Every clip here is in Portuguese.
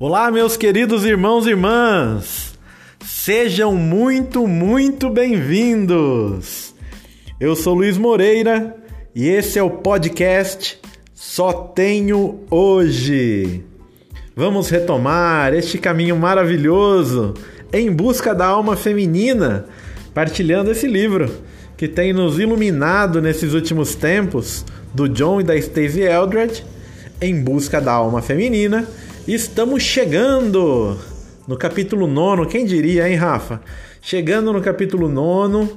Olá, meus queridos irmãos e irmãs! Sejam muito, muito bem-vindos! Eu sou Luiz Moreira e esse é o podcast Só Tenho Hoje. Vamos retomar este caminho maravilhoso em busca da alma feminina, partilhando esse livro que tem nos iluminado nesses últimos tempos do John e da Stacey Eldred em busca da alma feminina. Estamos chegando no capítulo 9, quem diria, hein, Rafa? Chegando no capítulo 9,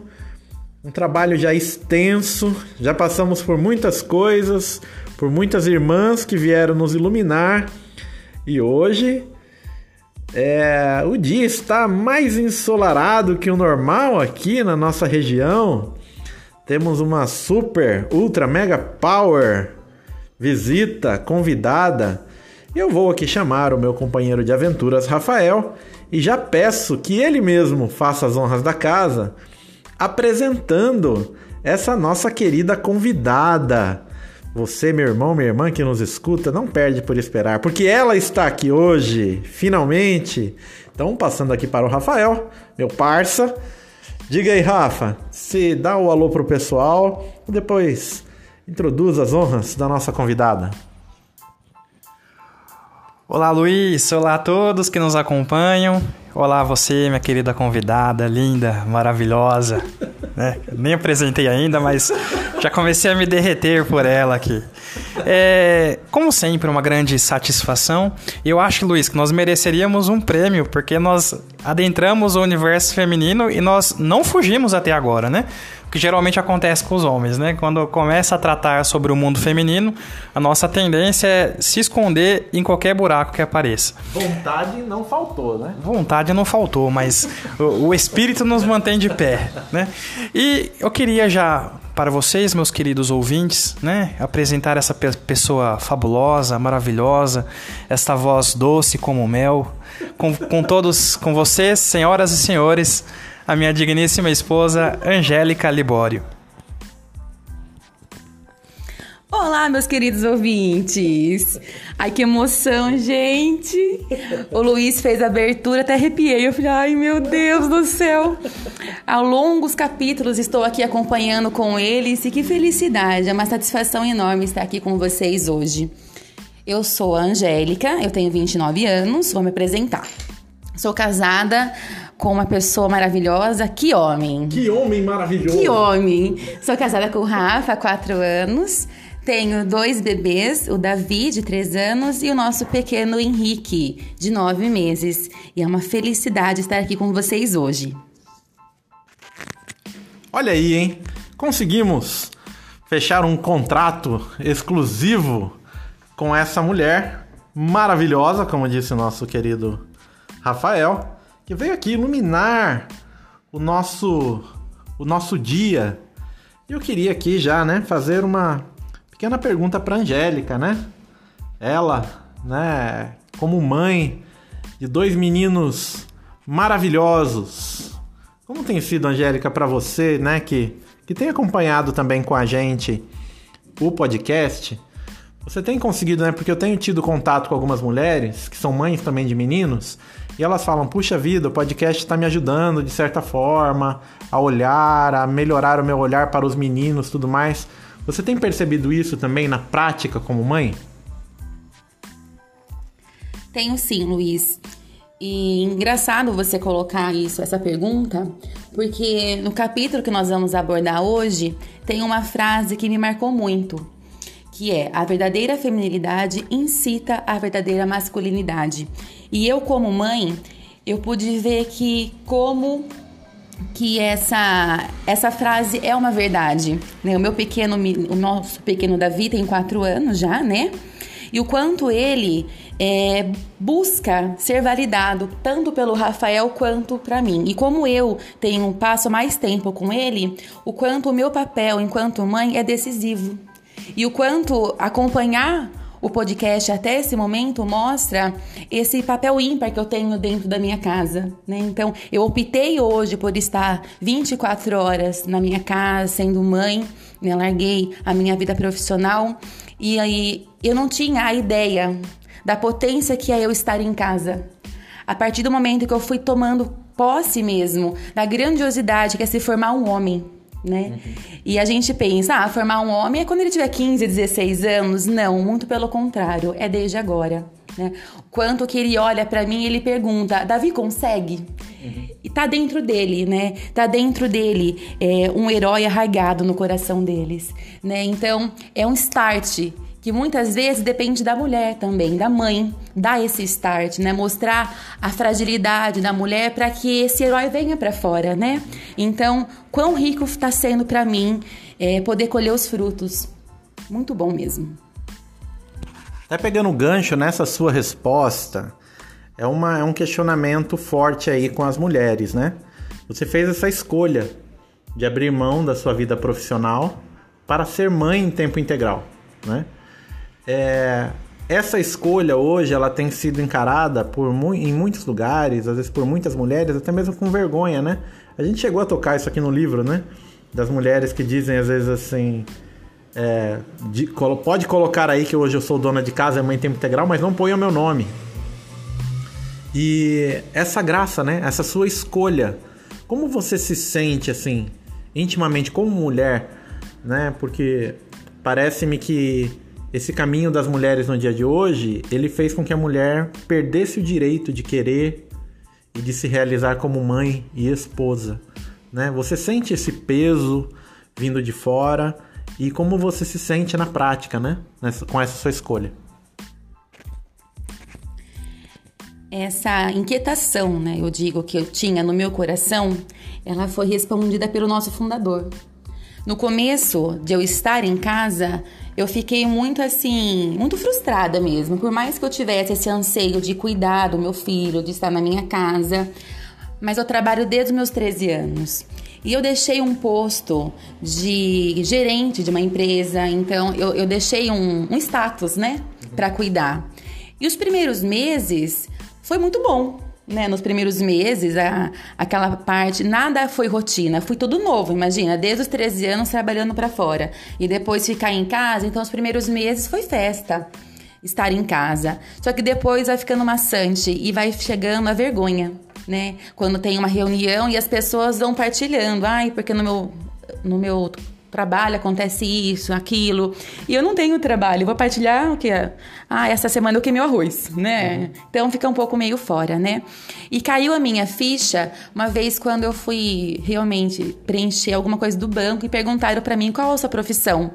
um trabalho já extenso, já passamos por muitas coisas, por muitas irmãs que vieram nos iluminar e hoje é, o dia está mais ensolarado que o normal aqui na nossa região. Temos uma super, ultra, mega power visita convidada. Eu vou aqui chamar o meu companheiro de aventuras, Rafael, e já peço que ele mesmo faça as honras da casa, apresentando essa nossa querida convidada. Você, meu irmão, minha irmã que nos escuta, não perde por esperar, porque ela está aqui hoje, finalmente. Então, passando aqui para o Rafael, meu parça. Diga aí, Rafa, se dá o alô pro pessoal depois introduz as honras da nossa convidada. Olá, Luiz. Olá a todos que nos acompanham. Olá, você, minha querida convidada, linda, maravilhosa. Né? Nem apresentei ainda, mas já comecei a me derreter por ela aqui. É, como sempre, uma grande satisfação. Eu acho, Luiz, que nós mereceríamos um prêmio, porque nós adentramos o universo feminino e nós não fugimos até agora, né? que geralmente acontece com os homens, né? Quando começa a tratar sobre o mundo feminino, a nossa tendência é se esconder em qualquer buraco que apareça. Vontade não faltou, né? Vontade não faltou, mas o, o espírito nos mantém de pé, né? E eu queria já para vocês, meus queridos ouvintes, né, apresentar essa pessoa fabulosa, maravilhosa, esta voz doce como mel, com, com todos, com vocês, senhoras e senhores, a minha digníssima esposa Angélica Libório. Olá, meus queridos ouvintes! Ai, que emoção, gente! O Luiz fez a abertura, até arrepiei. Eu falei, ai, meu Deus do céu! Ao longos capítulos estou aqui acompanhando com eles e que felicidade! É uma satisfação enorme estar aqui com vocês hoje. Eu sou a Angélica, eu tenho 29 anos, vou me apresentar. Sou casada com uma pessoa maravilhosa. Que homem! Que homem maravilhoso! Que homem! Sou casada com o Rafa há quatro anos. Tenho dois bebês, o Davi, de três anos, e o nosso pequeno Henrique, de nove meses. E é uma felicidade estar aqui com vocês hoje. Olha aí, hein? Conseguimos fechar um contrato exclusivo com essa mulher maravilhosa, como disse o nosso querido Rafael que veio aqui iluminar o nosso o nosso dia. Eu queria aqui já, né, fazer uma pequena pergunta para Angélica, né? Ela, né, como mãe de dois meninos maravilhosos. Como tem sido, Angélica, para você, né, que que tem acompanhado também com a gente o podcast? Você tem conseguido, né? Porque eu tenho tido contato com algumas mulheres que são mães também de meninos e elas falam: puxa vida, o podcast está me ajudando de certa forma a olhar, a melhorar o meu olhar para os meninos tudo mais. Você tem percebido isso também na prática como mãe? Tenho sim, Luiz. E engraçado você colocar isso, essa pergunta, porque no capítulo que nós vamos abordar hoje tem uma frase que me marcou muito, que é a verdadeira feminilidade incita a verdadeira masculinidade. E eu, como mãe, eu pude ver que como que essa essa frase é uma verdade. Né? O meu pequeno, o nosso pequeno Davi tem quatro anos já, né? E o quanto ele é, busca ser validado tanto pelo Rafael quanto para mim. E como eu tenho passo mais tempo com ele, o quanto o meu papel enquanto mãe é decisivo. E o quanto acompanhar o podcast até esse momento mostra esse papel ímpar que eu tenho dentro da minha casa, né? Então, eu optei hoje por estar 24 horas na minha casa, sendo mãe, né? Larguei a minha vida profissional e aí eu não tinha a ideia da potência que é eu estar em casa. A partir do momento que eu fui tomando posse mesmo da grandiosidade que é se formar um homem, né? Uhum. E a gente pensa, ah, formar um homem é quando ele tiver 15, 16 anos. Não, muito pelo contrário, é desde agora. Né? Quanto que ele olha para mim ele pergunta, Davi consegue? Uhum. E tá dentro dele, né? Tá dentro dele é, um herói arraigado no coração deles, né? Então é um start que muitas vezes depende da mulher também, da mãe, dar esse start, né? Mostrar a fragilidade da mulher para que esse herói venha para fora, né? Então, quão rico está sendo para mim é, poder colher os frutos. Muito bom mesmo. Até pegando o gancho nessa sua resposta, é, uma, é um questionamento forte aí com as mulheres, né? Você fez essa escolha de abrir mão da sua vida profissional para ser mãe em tempo integral, né? É, essa escolha hoje ela tem sido encarada por mu em muitos lugares, às vezes por muitas mulheres, até mesmo com vergonha, né? A gente chegou a tocar isso aqui no livro, né? Das mulheres que dizem às vezes assim. É, de, pode colocar aí que hoje eu sou dona de casa, é mãe em tempo integral, mas não ponha o meu nome. E essa graça, né? Essa sua escolha. Como você se sente assim, intimamente como mulher, né? Porque parece-me que esse caminho das mulheres no dia de hoje, ele fez com que a mulher perdesse o direito de querer e de se realizar como mãe e esposa, né? Você sente esse peso vindo de fora e como você se sente na prática, né? Nessa, com essa sua escolha. Essa inquietação, né? Eu digo que eu tinha no meu coração, ela foi respondida pelo nosso fundador. No começo de eu estar em casa, eu fiquei muito assim, muito frustrada mesmo. Por mais que eu tivesse esse anseio de cuidar do meu filho, de estar na minha casa, mas eu trabalho desde os meus 13 anos. E eu deixei um posto de gerente de uma empresa, então eu, eu deixei um, um status, né, para cuidar. E os primeiros meses foi muito bom, né, nos primeiros meses, a, aquela parte, nada foi rotina, foi tudo novo, imagina, desde os 13 anos trabalhando para fora e depois ficar em casa, então os primeiros meses foi festa estar em casa. Só que depois vai ficando maçante e vai chegando a vergonha, né? Quando tem uma reunião e as pessoas vão partilhando, ai, porque no meu no meu trabalho acontece isso, aquilo. E eu não tenho trabalho, vou partilhar o que? Ah, essa semana eu queimei o arroz, né? Uhum. Então fica um pouco meio fora, né? E caiu a minha ficha uma vez quando eu fui realmente preencher alguma coisa do banco e perguntaram para mim qual é a sua profissão.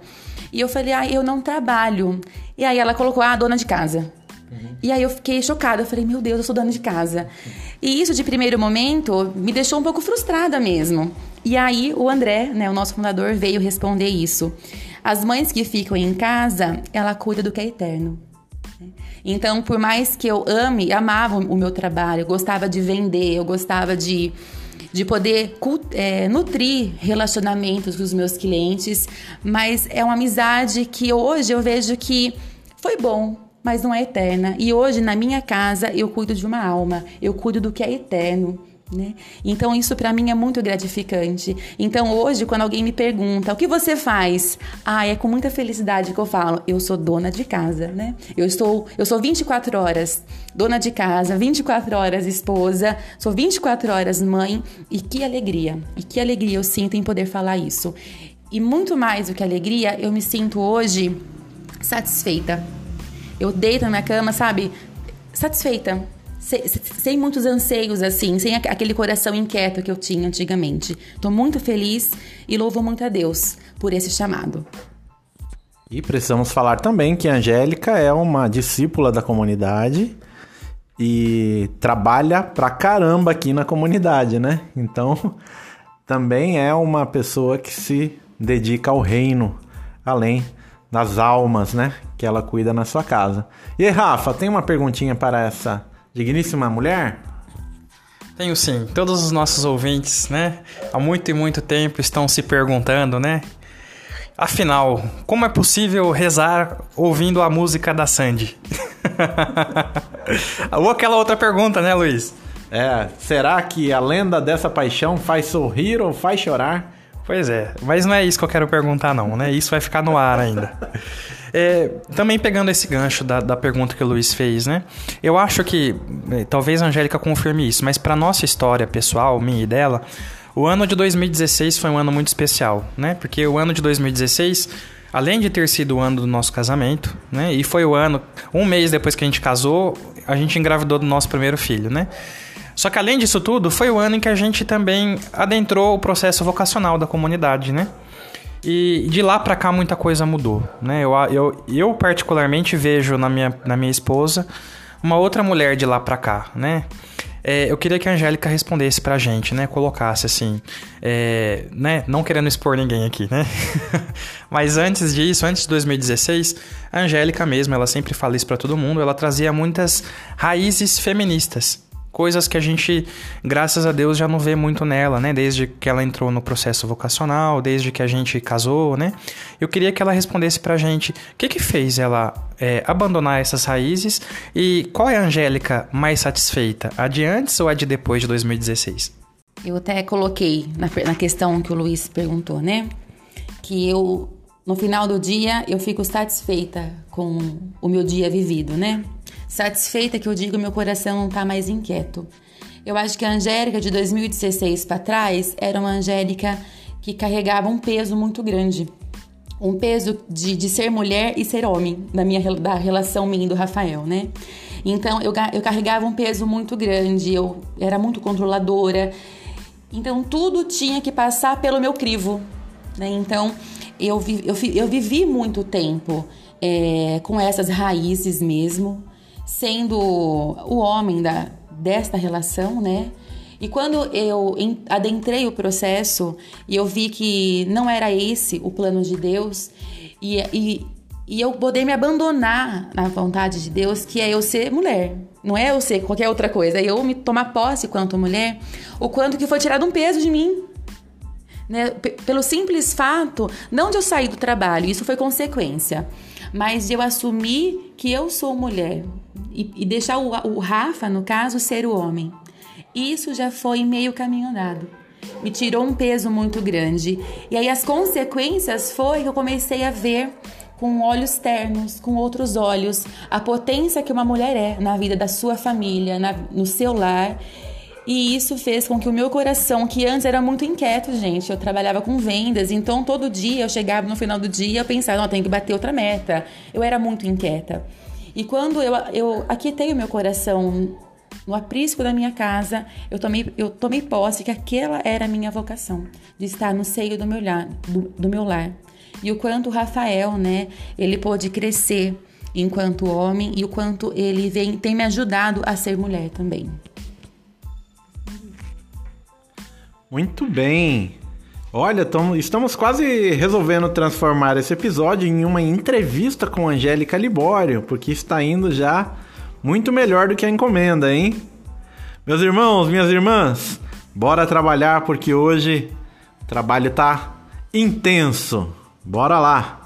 E eu falei, ah, eu não trabalho. E aí ela colocou, ah, dona de casa. Uhum. E aí eu fiquei chocada, eu falei, meu Deus, eu sou dona de casa. E isso de primeiro momento me deixou um pouco frustrada mesmo. E aí o André, né, o nosso fundador, veio responder isso. As mães que ficam em casa, ela cuida do que é eterno. Então, por mais que eu ame, amava o meu trabalho, eu gostava de vender, eu gostava de, de poder é, nutrir relacionamentos com os meus clientes, mas é uma amizade que hoje eu vejo que foi bom, mas não é eterna. E hoje, na minha casa, eu cuido de uma alma, eu cuido do que é eterno. Né? Então isso para mim é muito gratificante. Então hoje quando alguém me pergunta o que você faz, ah, é com muita felicidade que eu falo, eu sou dona de casa, né? Eu estou, eu sou 24 horas dona de casa, 24 horas esposa, sou 24 horas mãe e que alegria, e que alegria eu sinto em poder falar isso. E muito mais do que alegria, eu me sinto hoje satisfeita. Eu deito na minha cama, sabe? Satisfeita sem, sem muitos anseios, assim, sem aquele coração inquieto que eu tinha antigamente. Estou muito feliz e louvo muito a Deus por esse chamado. E precisamos falar também que a Angélica é uma discípula da comunidade e trabalha pra caramba aqui na comunidade, né? Então, também é uma pessoa que se dedica ao reino, além das almas, né? Que ela cuida na sua casa. E aí, Rafa, tem uma perguntinha para essa digníssima mulher? Tenho sim. Todos os nossos ouvintes, né, há muito e muito tempo estão se perguntando, né? Afinal, como é possível rezar ouvindo a música da Sandy? Ou aquela outra pergunta, né, Luiz? É, será que a lenda dessa paixão faz sorrir ou faz chorar? Pois é, mas não é isso que eu quero perguntar não, né? Isso vai ficar no ar ainda. É, também pegando esse gancho da, da pergunta que o Luiz fez, né? Eu acho que, é, talvez a Angélica confirme isso, mas para nossa história pessoal, minha e dela, o ano de 2016 foi um ano muito especial, né? Porque o ano de 2016 além de ter sido o ano do nosso casamento, né? E foi o ano, um mês depois que a gente casou, a gente engravidou do nosso primeiro filho, né? Só que além disso tudo, foi o ano em que a gente também adentrou o processo vocacional da comunidade, né? E de lá para cá muita coisa mudou, né? Eu, eu, eu particularmente vejo na minha, na minha esposa uma outra mulher de lá para cá, né? É, eu queria que a Angélica respondesse pra gente, né? Colocasse assim, é, né? Não querendo expor ninguém aqui, né? Mas antes disso, antes de 2016, a Angélica mesmo, ela sempre fala isso para todo mundo, ela trazia muitas raízes feministas, coisas que a gente, graças a Deus, já não vê muito nela, né? Desde que ela entrou no processo vocacional, desde que a gente casou, né? Eu queria que ela respondesse pra gente o que que fez ela é, abandonar essas raízes e qual é a Angélica mais satisfeita, a de antes ou a de depois de 2016? Eu até coloquei na, na questão que o Luiz perguntou, né? Que eu, no final do dia, eu fico satisfeita com o meu dia vivido, né? Satisfeita que eu digo meu coração não tá mais inquieto. Eu acho que a Angélica de 2016 para trás era uma Angélica que carregava um peso muito grande. Um peso de, de ser mulher e ser homem, da minha da relação minha e do Rafael, né? Então eu, eu carregava um peso muito grande, eu era muito controladora. Então tudo tinha que passar pelo meu crivo, né? Então eu, vi, eu, eu vivi muito tempo é, com essas raízes mesmo sendo o homem da, desta relação, né? E quando eu adentrei o processo e eu vi que não era esse o plano de Deus, e, e, e eu poder me abandonar na vontade de Deus, que é eu ser mulher, não é eu ser qualquer outra coisa, é eu me tomar posse quanto mulher, o quanto que foi tirado um peso de mim. Né? Pelo simples fato, não de eu sair do trabalho, isso foi consequência, mas de eu assumir que eu sou mulher, e, e deixar o, o Rafa, no caso, ser o homem. Isso já foi meio caminho andado. Me tirou um peso muito grande. E aí as consequências foi que eu comecei a ver com olhos ternos, com outros olhos, a potência que uma mulher é na vida da sua família, na, no seu lar. E isso fez com que o meu coração, que antes era muito inquieto, gente, eu trabalhava com vendas, então todo dia eu chegava no final do dia eu pensava, não, tenho que bater outra meta. Eu era muito inquieta. E quando eu, eu aquietei o meu coração no aprisco da minha casa, eu tomei, eu tomei posse que aquela era a minha vocação, de estar no seio do meu lar. Do, do meu lar. E o quanto o Rafael, né, ele pôde crescer enquanto homem e o quanto ele vem, tem me ajudado a ser mulher também. Muito bem. Olha, tamo, estamos quase resolvendo transformar esse episódio em uma entrevista com Angélica Libório, porque está indo já muito melhor do que a encomenda, hein? Meus irmãos, minhas irmãs, bora trabalhar porque hoje o trabalho tá intenso. Bora lá!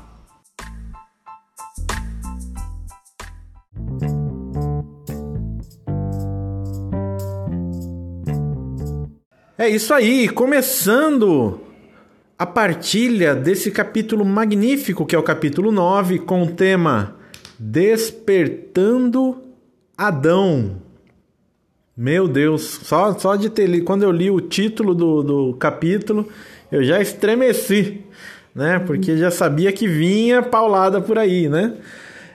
É isso aí, começando a partilha desse capítulo magnífico, que é o capítulo 9, com o tema Despertando Adão. Meu Deus, só, só de ter lido, quando eu li o título do, do capítulo, eu já estremeci, né? Porque já sabia que vinha paulada por aí, né?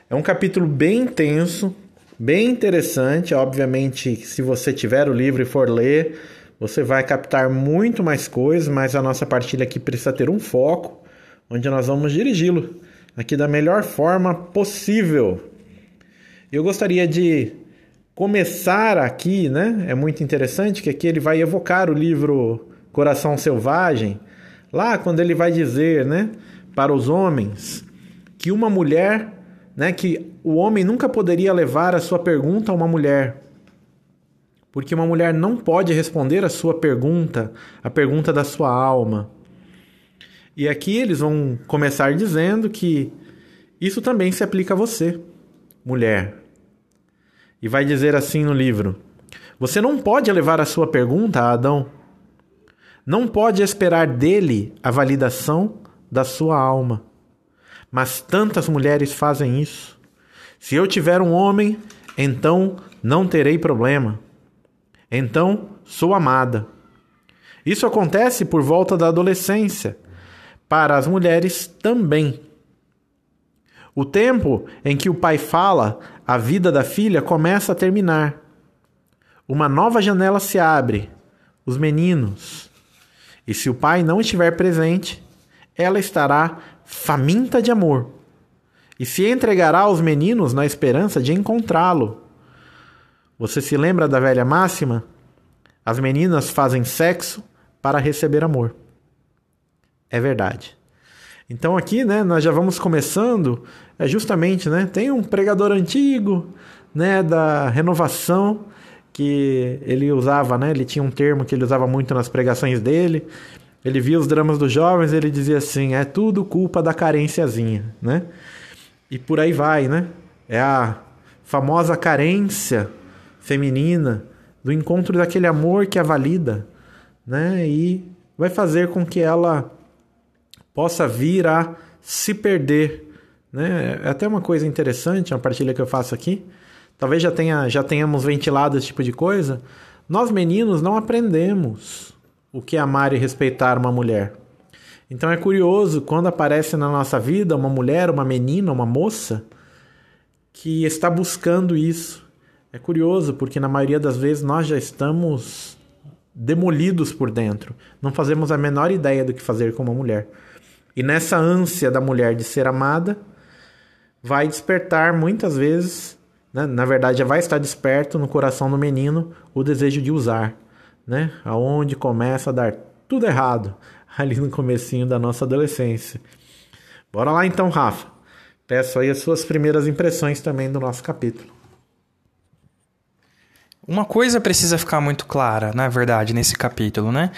É um capítulo bem intenso, bem interessante. Obviamente, se você tiver o livro e for ler, você vai captar muito mais coisas, mas a nossa partilha aqui precisa ter um foco, onde nós vamos dirigi-lo aqui da melhor forma possível. Eu gostaria de começar aqui, né? É muito interessante que aqui ele vai evocar o livro Coração Selvagem, lá quando ele vai dizer, né, para os homens que uma mulher, né, que o homem nunca poderia levar a sua pergunta a uma mulher, porque uma mulher não pode responder a sua pergunta, a pergunta da sua alma. E aqui eles vão começar dizendo que isso também se aplica a você, mulher. E vai dizer assim no livro: Você não pode levar a sua pergunta a Adão. Não pode esperar dele a validação da sua alma. mas tantas mulheres fazem isso. Se eu tiver um homem, então não terei problema. Então sou amada. Isso acontece por volta da adolescência. Para as mulheres também. O tempo em que o pai fala, a vida da filha começa a terminar. Uma nova janela se abre. Os meninos. E se o pai não estiver presente, ela estará faminta de amor e se entregará aos meninos na esperança de encontrá-lo. Você se lembra da velha máxima? As meninas fazem sexo para receber amor. É verdade. Então aqui, né, nós já vamos começando, é justamente, né, tem um pregador antigo, né, da renovação que ele usava, né, ele tinha um termo que ele usava muito nas pregações dele. Ele via os dramas dos jovens, ele dizia assim: "É tudo culpa da carênciazinha", né? E por aí vai, né? É a famosa carência feminina do encontro daquele amor que a valida, né? E vai fazer com que ela possa vir a se perder, né? É até uma coisa interessante, uma partilha que eu faço aqui. Talvez já tenha já tenhamos ventilado esse tipo de coisa. Nós meninos não aprendemos o que é amar e respeitar uma mulher. Então é curioso quando aparece na nossa vida uma mulher, uma menina, uma moça que está buscando isso. É curioso porque na maioria das vezes nós já estamos demolidos por dentro. Não fazemos a menor ideia do que fazer com uma mulher. E nessa ânsia da mulher de ser amada, vai despertar muitas vezes, né? na verdade já vai estar desperto no coração do menino o desejo de usar, né? Aonde começa a dar tudo errado ali no comecinho da nossa adolescência. Bora lá então, Rafa. Peço aí as suas primeiras impressões também do nosso capítulo. Uma coisa precisa ficar muito clara, na verdade, nesse capítulo, né?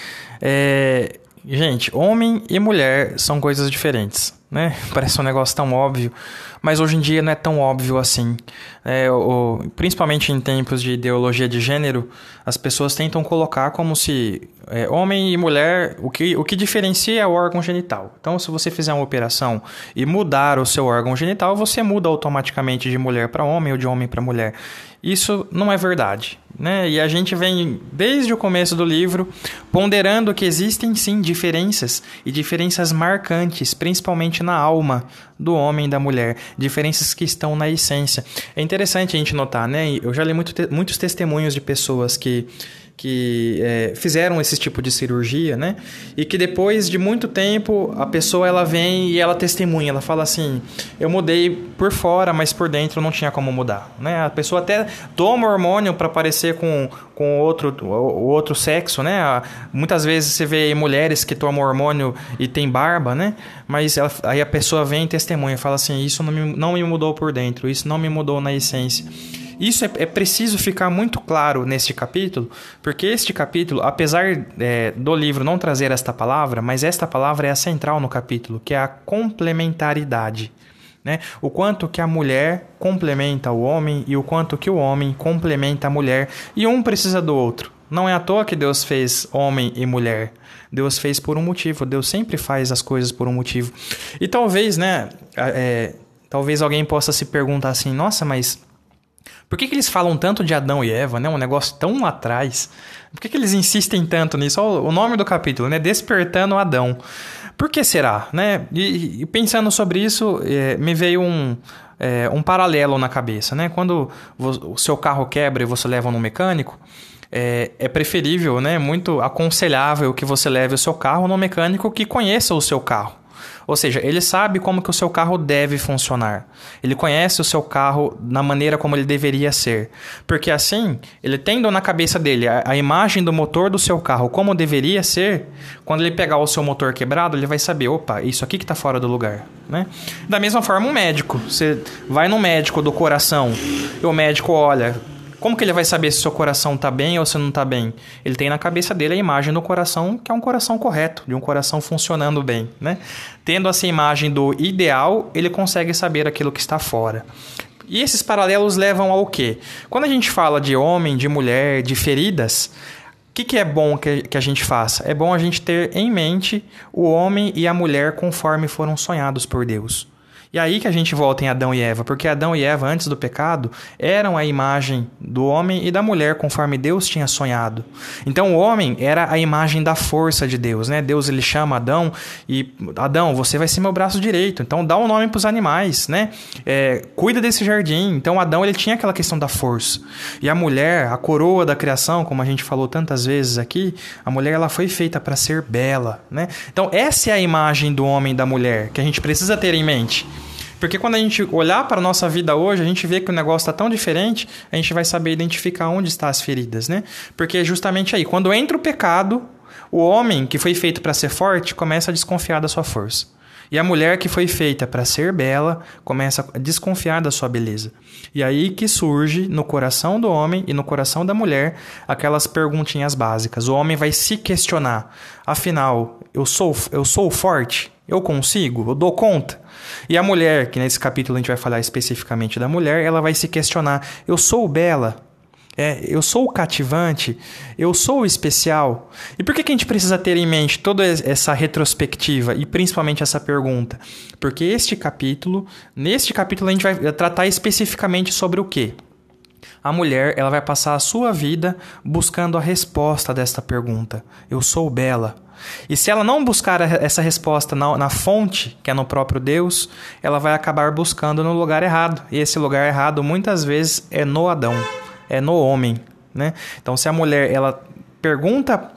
É, gente, homem e mulher são coisas diferentes, né? Parece um negócio tão óbvio, mas hoje em dia não é tão óbvio assim. É, o, principalmente em tempos de ideologia de gênero, as pessoas tentam colocar como se é, homem e mulher, o que, o que diferencia é o órgão genital. Então, se você fizer uma operação e mudar o seu órgão genital, você muda automaticamente de mulher para homem ou de homem para mulher. Isso não é verdade. Né? E a gente vem, desde o começo do livro, ponderando que existem sim diferenças, e diferenças marcantes, principalmente na alma do homem e da mulher, diferenças que estão na essência. É interessante a gente notar, né? Eu já li muito, muitos testemunhos de pessoas que que é, fizeram esse tipo de cirurgia, né? E que depois de muito tempo a pessoa ela vem e ela testemunha, ela fala assim: eu mudei por fora, mas por dentro não tinha como mudar, né? A pessoa até toma hormônio para parecer com com outro o outro sexo, né? Muitas vezes você vê mulheres que tomam hormônio e tem barba, né? Mas ela, aí a pessoa vem e testemunha, fala assim: isso não me, não me mudou por dentro, isso não me mudou na essência. Isso é, é preciso ficar muito claro neste capítulo, porque este capítulo, apesar é, do livro não trazer esta palavra, mas esta palavra é a central no capítulo, que é a complementaridade. Né? O quanto que a mulher complementa o homem e o quanto que o homem complementa a mulher, e um precisa do outro. Não é à toa que Deus fez homem e mulher. Deus fez por um motivo. Deus sempre faz as coisas por um motivo. E talvez, né? É, talvez alguém possa se perguntar assim: nossa, mas por que, que eles falam tanto de Adão e Eva, né? Um negócio tão lá atrás. Por que, que eles insistem tanto nisso? Olha o nome do capítulo, né? Despertando Adão. Por que será, né? E, e pensando sobre isso, é, me veio um, é, um paralelo na cabeça, né? Quando o seu carro quebra e você leva no mecânico, é, é, preferível, né? Muito aconselhável que você leve o seu carro no mecânico que conheça o seu carro. Ou seja, ele sabe como que o seu carro deve funcionar. Ele conhece o seu carro na maneira como ele deveria ser. Porque assim, ele tendo na cabeça dele a, a imagem do motor do seu carro como deveria ser, quando ele pegar o seu motor quebrado, ele vai saber, opa, isso aqui que está fora do lugar. Né? Da mesma forma, um médico. Você vai no médico do coração e o médico olha, como que ele vai saber se seu coração está bem ou se não está bem? Ele tem na cabeça dele a imagem do coração que é um coração correto, de um coração funcionando bem, né? Tendo essa imagem do ideal, ele consegue saber aquilo que está fora. E esses paralelos levam ao quê? Quando a gente fala de homem, de mulher, de feridas, o que, que é bom que, que a gente faça? É bom a gente ter em mente o homem e a mulher conforme foram sonhados por Deus. E aí que a gente volta em Adão e Eva, porque Adão e Eva, antes do pecado, eram a imagem do homem e da mulher, conforme Deus tinha sonhado. Então o homem era a imagem da força de Deus, né? Deus ele chama Adão e Adão, você vai ser meu braço direito. Então dá o um nome para os animais, né? É, cuida desse jardim. Então Adão ele tinha aquela questão da força. E a mulher, a coroa da criação, como a gente falou tantas vezes aqui, a mulher ela foi feita para ser bela, né? Então essa é a imagem do homem e da mulher que a gente precisa ter em mente. Porque quando a gente olhar para a nossa vida hoje, a gente vê que o negócio está tão diferente, a gente vai saber identificar onde estão as feridas, né? Porque é justamente aí, quando entra o pecado, o homem que foi feito para ser forte começa a desconfiar da sua força. E a mulher que foi feita para ser bela começa a desconfiar da sua beleza. E aí que surge no coração do homem e no coração da mulher aquelas perguntinhas básicas. O homem vai se questionar: afinal, eu sou eu sou forte? Eu consigo? Eu dou conta? E a mulher, que nesse capítulo a gente vai falar especificamente da mulher, ela vai se questionar: eu sou bela? É, eu sou cativante, eu sou especial. E por que, que a gente precisa ter em mente toda essa retrospectiva e principalmente essa pergunta? Porque este capítulo, neste capítulo a gente vai tratar especificamente sobre o quê? A mulher, ela vai passar a sua vida buscando a resposta desta pergunta. Eu sou bela. E se ela não buscar essa resposta na, na, fonte, que é no próprio Deus, ela vai acabar buscando no lugar errado. E esse lugar errado muitas vezes é no Adão, é no homem, né? Então, se a mulher ela pergunta,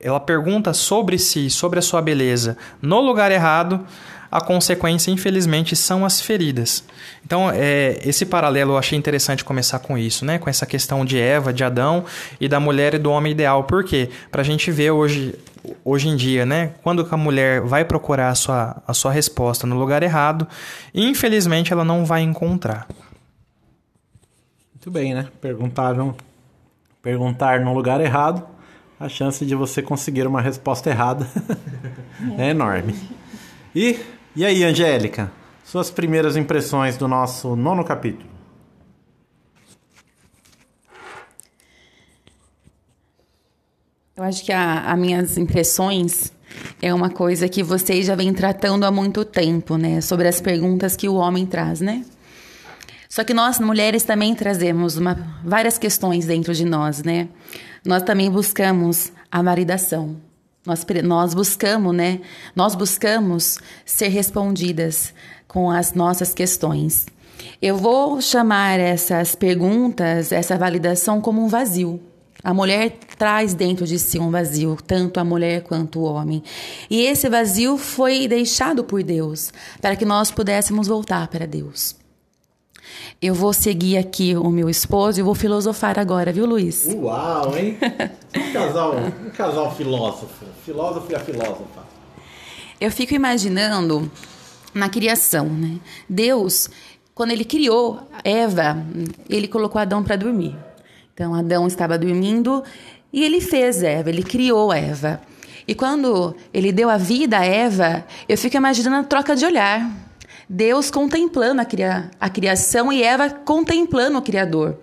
ela pergunta sobre si, sobre a sua beleza, no lugar errado, a consequência, infelizmente, são as feridas. Então, é, esse paralelo eu achei interessante começar com isso, né? Com essa questão de Eva, de Adão e da mulher e do homem ideal. Por quê? Para a gente ver hoje, hoje em dia, né? Quando a mulher vai procurar a sua, a sua resposta no lugar errado, infelizmente ela não vai encontrar. Muito bem, né? Perguntaram, perguntar no lugar errado, a chance de você conseguir uma resposta errada é enorme. E e aí, Angélica, suas primeiras impressões do nosso nono capítulo? Eu acho que as minhas impressões é uma coisa que vocês já vêm tratando há muito tempo, né? Sobre as perguntas que o homem traz, né? Só que nós, mulheres, também trazemos uma, várias questões dentro de nós, né? Nós também buscamos a validação. Nós, nós buscamos, né? Nós buscamos ser respondidas com as nossas questões. Eu vou chamar essas perguntas, essa validação, como um vazio. A mulher traz dentro de si um vazio, tanto a mulher quanto o homem. E esse vazio foi deixado por Deus para que nós pudéssemos voltar para Deus. Eu vou seguir aqui o meu esposo e vou filosofar agora, viu, Luiz? Uau, hein? Um casal, um casal filósofo. Filósofo e a filósofa. Eu fico imaginando na criação, né? Deus, quando ele criou Eva, ele colocou Adão para dormir. Então, Adão estava dormindo e ele fez Eva, ele criou Eva. E quando ele deu a vida a Eva, eu fico imaginando a troca de olhar. Deus contemplando a, cria, a criação e Eva contemplando o Criador.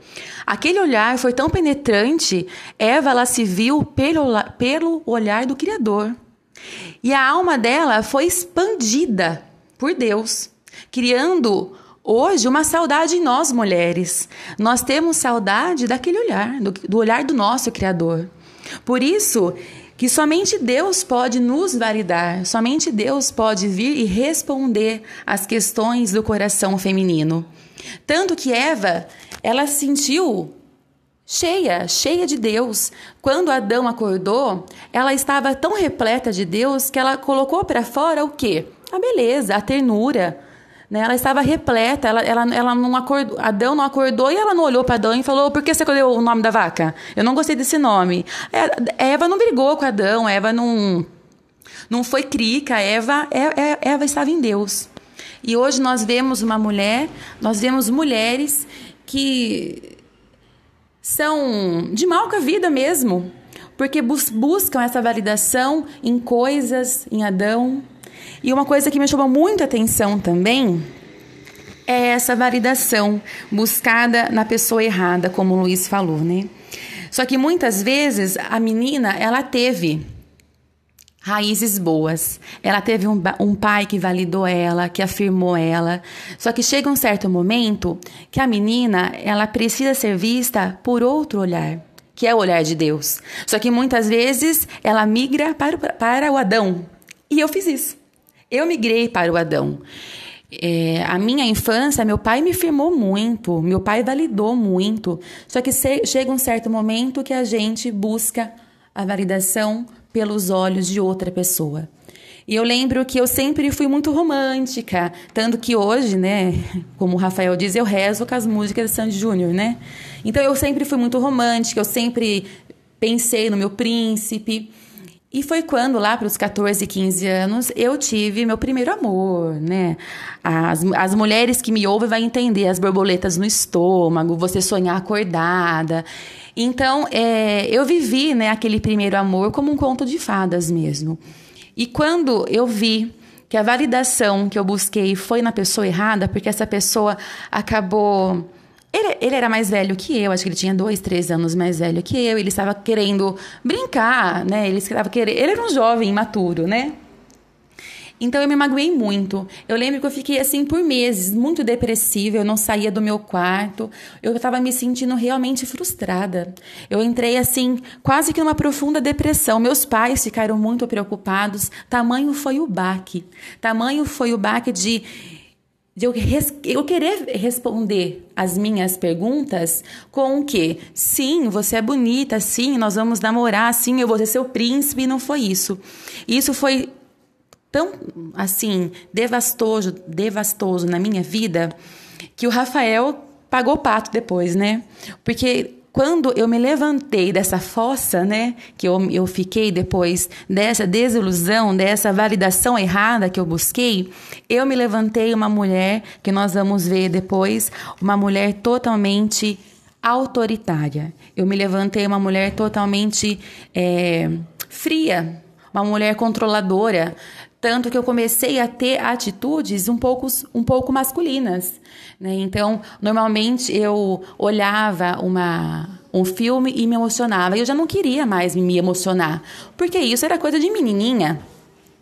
Aquele olhar foi tão penetrante, Eva ela se viu pelo, pelo olhar do Criador. E a alma dela foi expandida por Deus, criando hoje uma saudade em nós mulheres. Nós temos saudade daquele olhar, do, do olhar do nosso Criador. Por isso, que somente Deus pode nos validar, somente Deus pode vir e responder às questões do coração feminino. Tanto que Eva, ela sentiu cheia, cheia de Deus. Quando Adão acordou, ela estava tão repleta de Deus que ela colocou para fora o quê? A beleza, a ternura, né? Ela estava repleta, ela, ela, ela não acordou, Adão não acordou e ela não olhou para Adão e falou: Por que você escolheu o nome da vaca? Eu não gostei desse nome. É, Eva não brigou com Adão, Eva não, não foi crica, Eva, é, é, Eva estava em Deus. E hoje nós vemos uma mulher, nós vemos mulheres que são de mal com a vida mesmo, porque bus buscam essa validação em coisas, em Adão, e uma coisa que me chamou muito a atenção também é essa validação buscada na pessoa errada, como o Luiz falou, né? Só que muitas vezes a menina, ela teve raízes boas. Ela teve um, um, pai que validou ela, que afirmou ela. Só que chega um certo momento que a menina, ela precisa ser vista por outro olhar, que é o olhar de Deus. Só que muitas vezes ela migra para, para o Adão. E eu fiz isso. Eu migrei para o Adão. É, a minha infância, meu pai me firmou muito, meu pai validou muito. Só que se, chega um certo momento que a gente busca a validação pelos olhos de outra pessoa. E eu lembro que eu sempre fui muito romântica, tanto que hoje, né, como o Rafael diz, eu rezo com as músicas de Sandy Júnior, né? Então eu sempre fui muito romântica, eu sempre pensei no meu príncipe. E foi quando, lá para os 14, 15 anos, eu tive meu primeiro amor, né? As, as mulheres que me ouvem vão entender as borboletas no estômago, você sonhar acordada. Então, é, eu vivi né, aquele primeiro amor como um conto de fadas mesmo. E quando eu vi que a validação que eu busquei foi na pessoa errada, porque essa pessoa acabou. Ele, ele, era mais velho que eu, acho que ele tinha dois, três anos mais velho que eu. Ele estava querendo brincar, né? Ele estava querendo. Ele era um jovem imaturo, né? Então eu me magoei muito. Eu lembro que eu fiquei assim por meses, muito depressiva, eu não saía do meu quarto. Eu estava me sentindo realmente frustrada. Eu entrei assim, quase que numa profunda depressão. Meus pais ficaram muito preocupados. Tamanho foi o baque. Tamanho foi o baque de de eu, eu, querer responder as minhas perguntas com o que? Sim, você é bonita, sim, nós vamos namorar, sim, eu vou ser seu príncipe, e não foi isso. Isso foi tão assim devastoso, devastoso na minha vida que o Rafael pagou pato depois, né? Porque quando eu me levantei dessa fossa, né, que eu, eu fiquei depois dessa desilusão, dessa validação errada que eu busquei, eu me levantei uma mulher que nós vamos ver depois, uma mulher totalmente autoritária. Eu me levantei uma mulher totalmente é, fria, uma mulher controladora, tanto que eu comecei a ter atitudes um pouco, um pouco masculinas. Né? Então, normalmente eu olhava uma, um filme e me emocionava. E eu já não queria mais me emocionar, porque isso era coisa de menininha.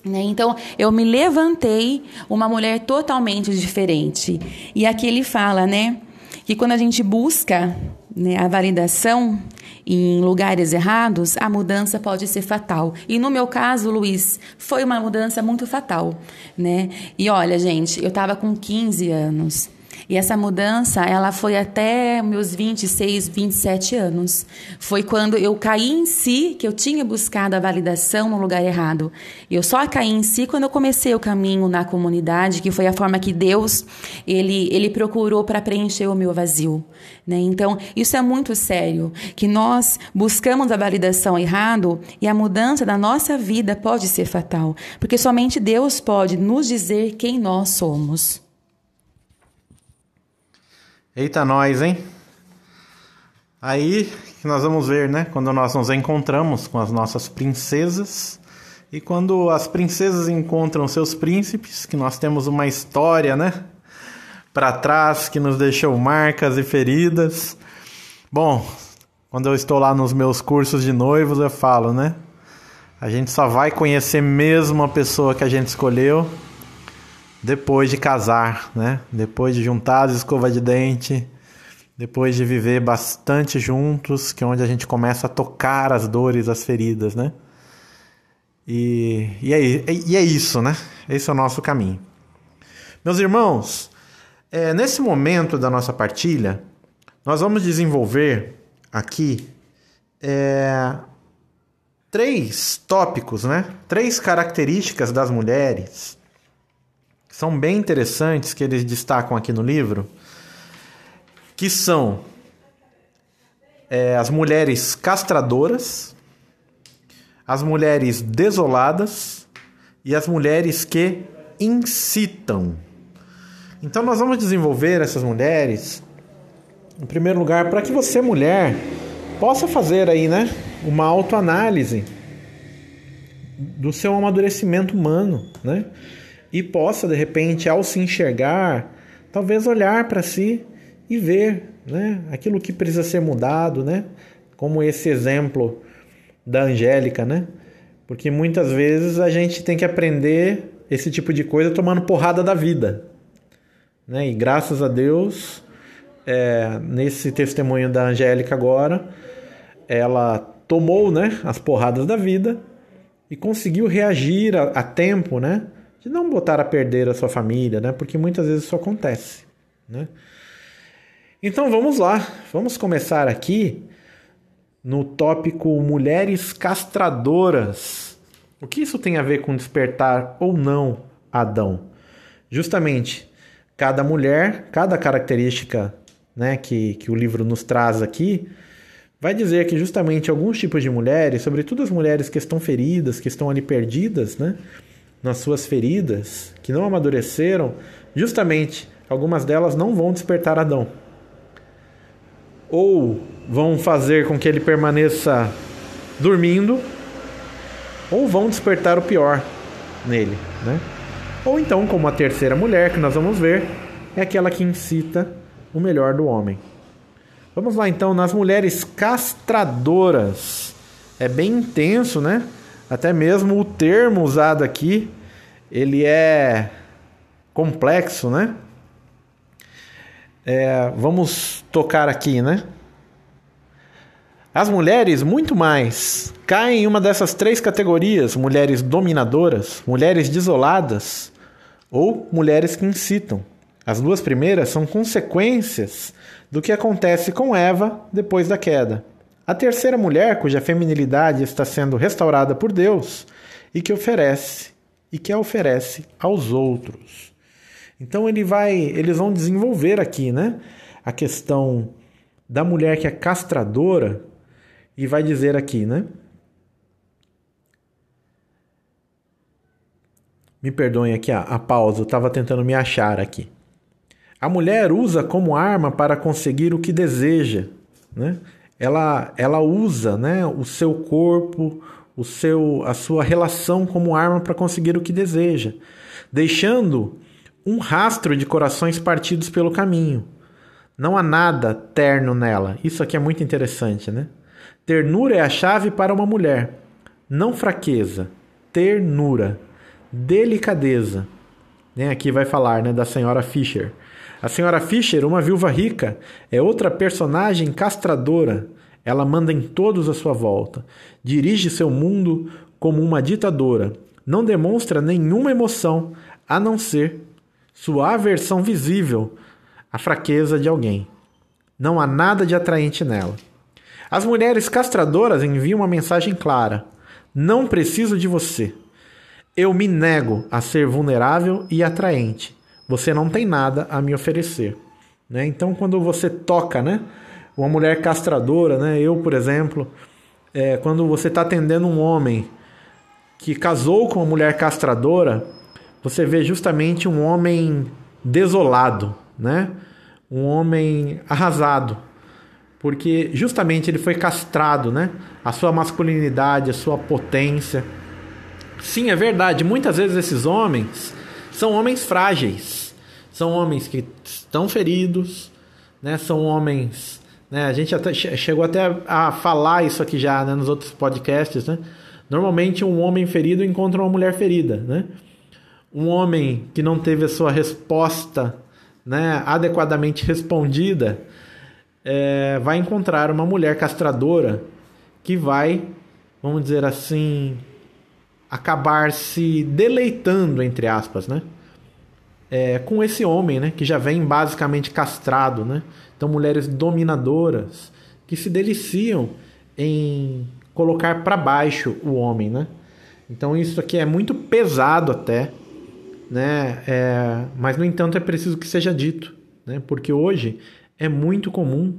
Né? Então, eu me levantei uma mulher totalmente diferente. E aqui ele fala, né, que quando a gente busca né, a validação em lugares errados, a mudança pode ser fatal. E no meu caso, Luiz, foi uma mudança muito fatal, né? E olha, gente, eu estava com 15 anos. E essa mudança, ela foi até meus 26, 27 anos. Foi quando eu caí em si que eu tinha buscado a validação no lugar errado. Eu só caí em si quando eu comecei o caminho na comunidade, que foi a forma que Deus ele ele procurou para preencher o meu vazio, né? Então, isso é muito sério, que nós buscamos a validação errado e a mudança da nossa vida pode ser fatal, porque somente Deus pode nos dizer quem nós somos. Eita nós, hein? Aí que nós vamos ver, né? Quando nós nos encontramos com as nossas princesas e quando as princesas encontram seus príncipes, que nós temos uma história, né? Para trás que nos deixou marcas e feridas. Bom, quando eu estou lá nos meus cursos de noivos, eu falo, né? A gente só vai conhecer mesmo a pessoa que a gente escolheu depois de casar, né? Depois de juntar as escovas de dente, depois de viver bastante juntos, que é onde a gente começa a tocar as dores, as feridas, né? E, e, é, e é isso, né? Esse é o nosso caminho. Meus irmãos, é, nesse momento da nossa partilha, nós vamos desenvolver aqui é, três tópicos, né? Três características das mulheres são bem interessantes que eles destacam aqui no livro, que são é, as mulheres castradoras, as mulheres desoladas e as mulheres que incitam. Então nós vamos desenvolver essas mulheres, em primeiro lugar, para que você, mulher, possa fazer aí, né, uma autoanálise do seu amadurecimento humano, né? E possa, de repente, ao se enxergar, talvez olhar para si e ver né, aquilo que precisa ser mudado, né? como esse exemplo da Angélica, né? Porque muitas vezes a gente tem que aprender esse tipo de coisa tomando porrada da vida. Né? E graças a Deus, é, nesse testemunho da Angélica agora, ela tomou né, as porradas da vida e conseguiu reagir a, a, tempo, né? De não botar a perder a sua família, né? Porque muitas vezes isso acontece, né? Então vamos lá, vamos começar aqui no tópico mulheres castradoras. O que isso tem a ver com despertar ou não Adão? Justamente, cada mulher, cada característica né, que, que o livro nos traz aqui, vai dizer que justamente alguns tipos de mulheres, sobretudo as mulheres que estão feridas, que estão ali perdidas, né, nas suas feridas, que não amadureceram, justamente algumas delas não vão despertar Adão. Ou vão fazer com que ele permaneça dormindo, ou vão despertar o pior nele, né? Ou então, como a terceira mulher que nós vamos ver, é aquela que incita o melhor do homem. Vamos lá então nas mulheres castradoras. É bem intenso, né? Até mesmo o termo usado aqui, ele é complexo, né? É, vamos tocar aqui, né? As mulheres, muito mais, caem em uma dessas três categorias: mulheres dominadoras, mulheres desoladas ou mulheres que incitam. As duas primeiras são consequências do que acontece com Eva depois da queda. A terceira mulher, cuja feminilidade está sendo restaurada por Deus e que oferece e que a oferece aos outros. Então ele vai, eles vão desenvolver aqui, né, a questão da mulher que é castradora e vai dizer aqui, né? Me perdoem aqui a, a pausa, eu estava tentando me achar aqui. A mulher usa como arma para conseguir o que deseja, né? Ela, ela usa, né, o seu corpo, o seu, a sua relação como arma para conseguir o que deseja, deixando um rastro de corações partidos pelo caminho. Não há nada terno nela. Isso aqui é muito interessante, né? Ternura é a chave para uma mulher, não fraqueza, ternura, delicadeza. Né? Aqui vai falar né, da senhora Fischer. A senhora Fischer, uma viúva rica, é outra personagem castradora. Ela manda em todos à sua volta, dirige seu mundo como uma ditadora, não demonstra nenhuma emoção a não ser sua aversão visível à fraqueza de alguém. Não há nada de atraente nela. As mulheres castradoras enviam uma mensagem clara: Não preciso de você. Eu me nego a ser vulnerável e atraente você não tem nada a me oferecer. Né? Então, quando você toca, né, uma mulher castradora, né, eu, por exemplo, é, quando você está atendendo um homem que casou com uma mulher castradora, você vê justamente um homem desolado, né? um homem arrasado, porque justamente ele foi castrado, né? A sua masculinidade, a sua potência. Sim, é verdade. Muitas vezes esses homens são homens frágeis, são homens que estão feridos, né? São homens, né? A gente até chegou até a falar isso aqui já né? nos outros podcasts, né? Normalmente um homem ferido encontra uma mulher ferida, né? Um homem que não teve a sua resposta, né, adequadamente respondida, é, vai encontrar uma mulher castradora que vai, vamos dizer assim, acabar se deleitando, entre aspas, né? É, com esse homem, né? Que já vem basicamente castrado, né? Então, mulheres dominadoras que se deliciam em colocar para baixo o homem, né? Então, isso aqui é muito pesado até, né? É, mas, no entanto, é preciso que seja dito, né? Porque hoje é muito comum,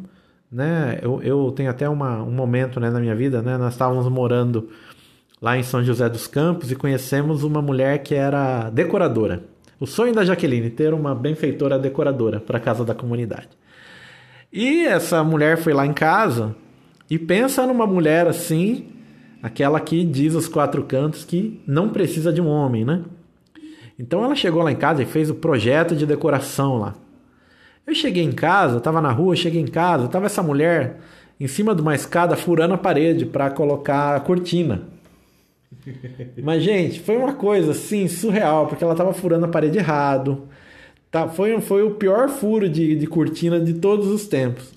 né? Eu, eu tenho até uma, um momento né, na minha vida, né? Nós estávamos morando lá em São José dos Campos e conhecemos uma mulher que era decoradora. O sonho da Jaqueline, ter uma benfeitora decoradora para a casa da comunidade. E essa mulher foi lá em casa e pensa numa mulher assim, aquela que diz os quatro cantos que não precisa de um homem, né? Então ela chegou lá em casa e fez o projeto de decoração lá. Eu cheguei em casa, estava na rua, cheguei em casa, estava essa mulher em cima de uma escada furando a parede para colocar a cortina. Mas, gente, foi uma coisa assim surreal, porque ela tava furando a parede errado. Tá, foi, foi o pior furo de, de cortina de todos os tempos.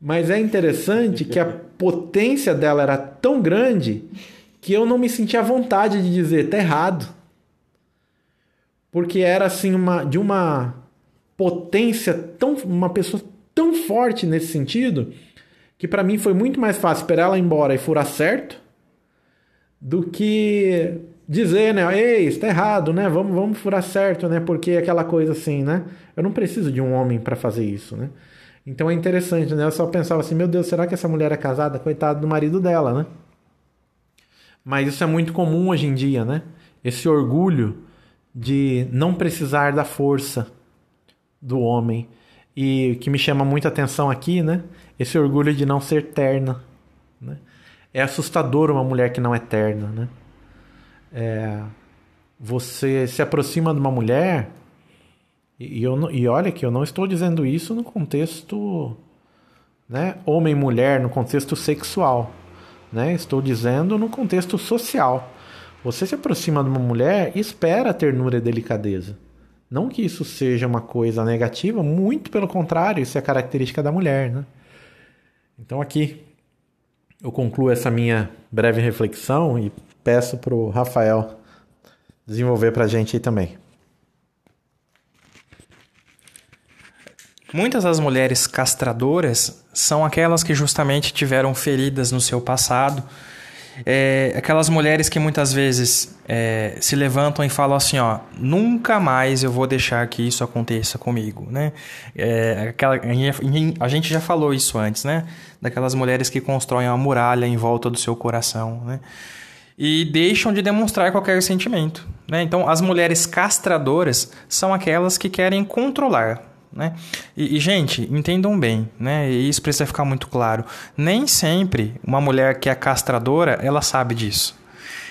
Mas é interessante que a potência dela era tão grande que eu não me sentia à vontade de dizer tá errado. Porque era assim uma de uma potência tão uma pessoa tão forte nesse sentido que para mim foi muito mais fácil esperar ela ir embora e furar certo do que dizer, né, ei, está errado, né? Vamos, vamos furar certo, né? Porque aquela coisa assim, né? Eu não preciso de um homem para fazer isso, né? Então é interessante, né? Eu só pensava assim, meu Deus, será que essa mulher é casada? Coitado do marido dela, né? Mas isso é muito comum hoje em dia, né? Esse orgulho de não precisar da força do homem. E que me chama muita atenção aqui, né? Esse orgulho de não ser terna. É assustador uma mulher que não é terna, né? É, você se aproxima de uma mulher e, eu, e olha que eu não estou dizendo isso no contexto né, homem-mulher, no contexto sexual. Né? Estou dizendo no contexto social. Você se aproxima de uma mulher e espera ternura e delicadeza. Não que isso seja uma coisa negativa, muito pelo contrário, isso é característica da mulher. Né? Então aqui eu concluo essa minha breve reflexão e peço para o Rafael desenvolver para a gente aí também. Muitas das mulheres castradoras são aquelas que justamente tiveram feridas no seu passado. É, aquelas mulheres que muitas vezes é, se levantam e falam assim, ó, nunca mais eu vou deixar que isso aconteça comigo, né? É, aquela, a gente já falou isso antes, né? Daquelas mulheres que constroem uma muralha em volta do seu coração, né? E deixam de demonstrar qualquer sentimento, né? Então, as mulheres castradoras são aquelas que querem controlar, né? E, e, gente, entendam bem, né? E isso precisa ficar muito claro. Nem sempre uma mulher que é castradora, ela sabe disso.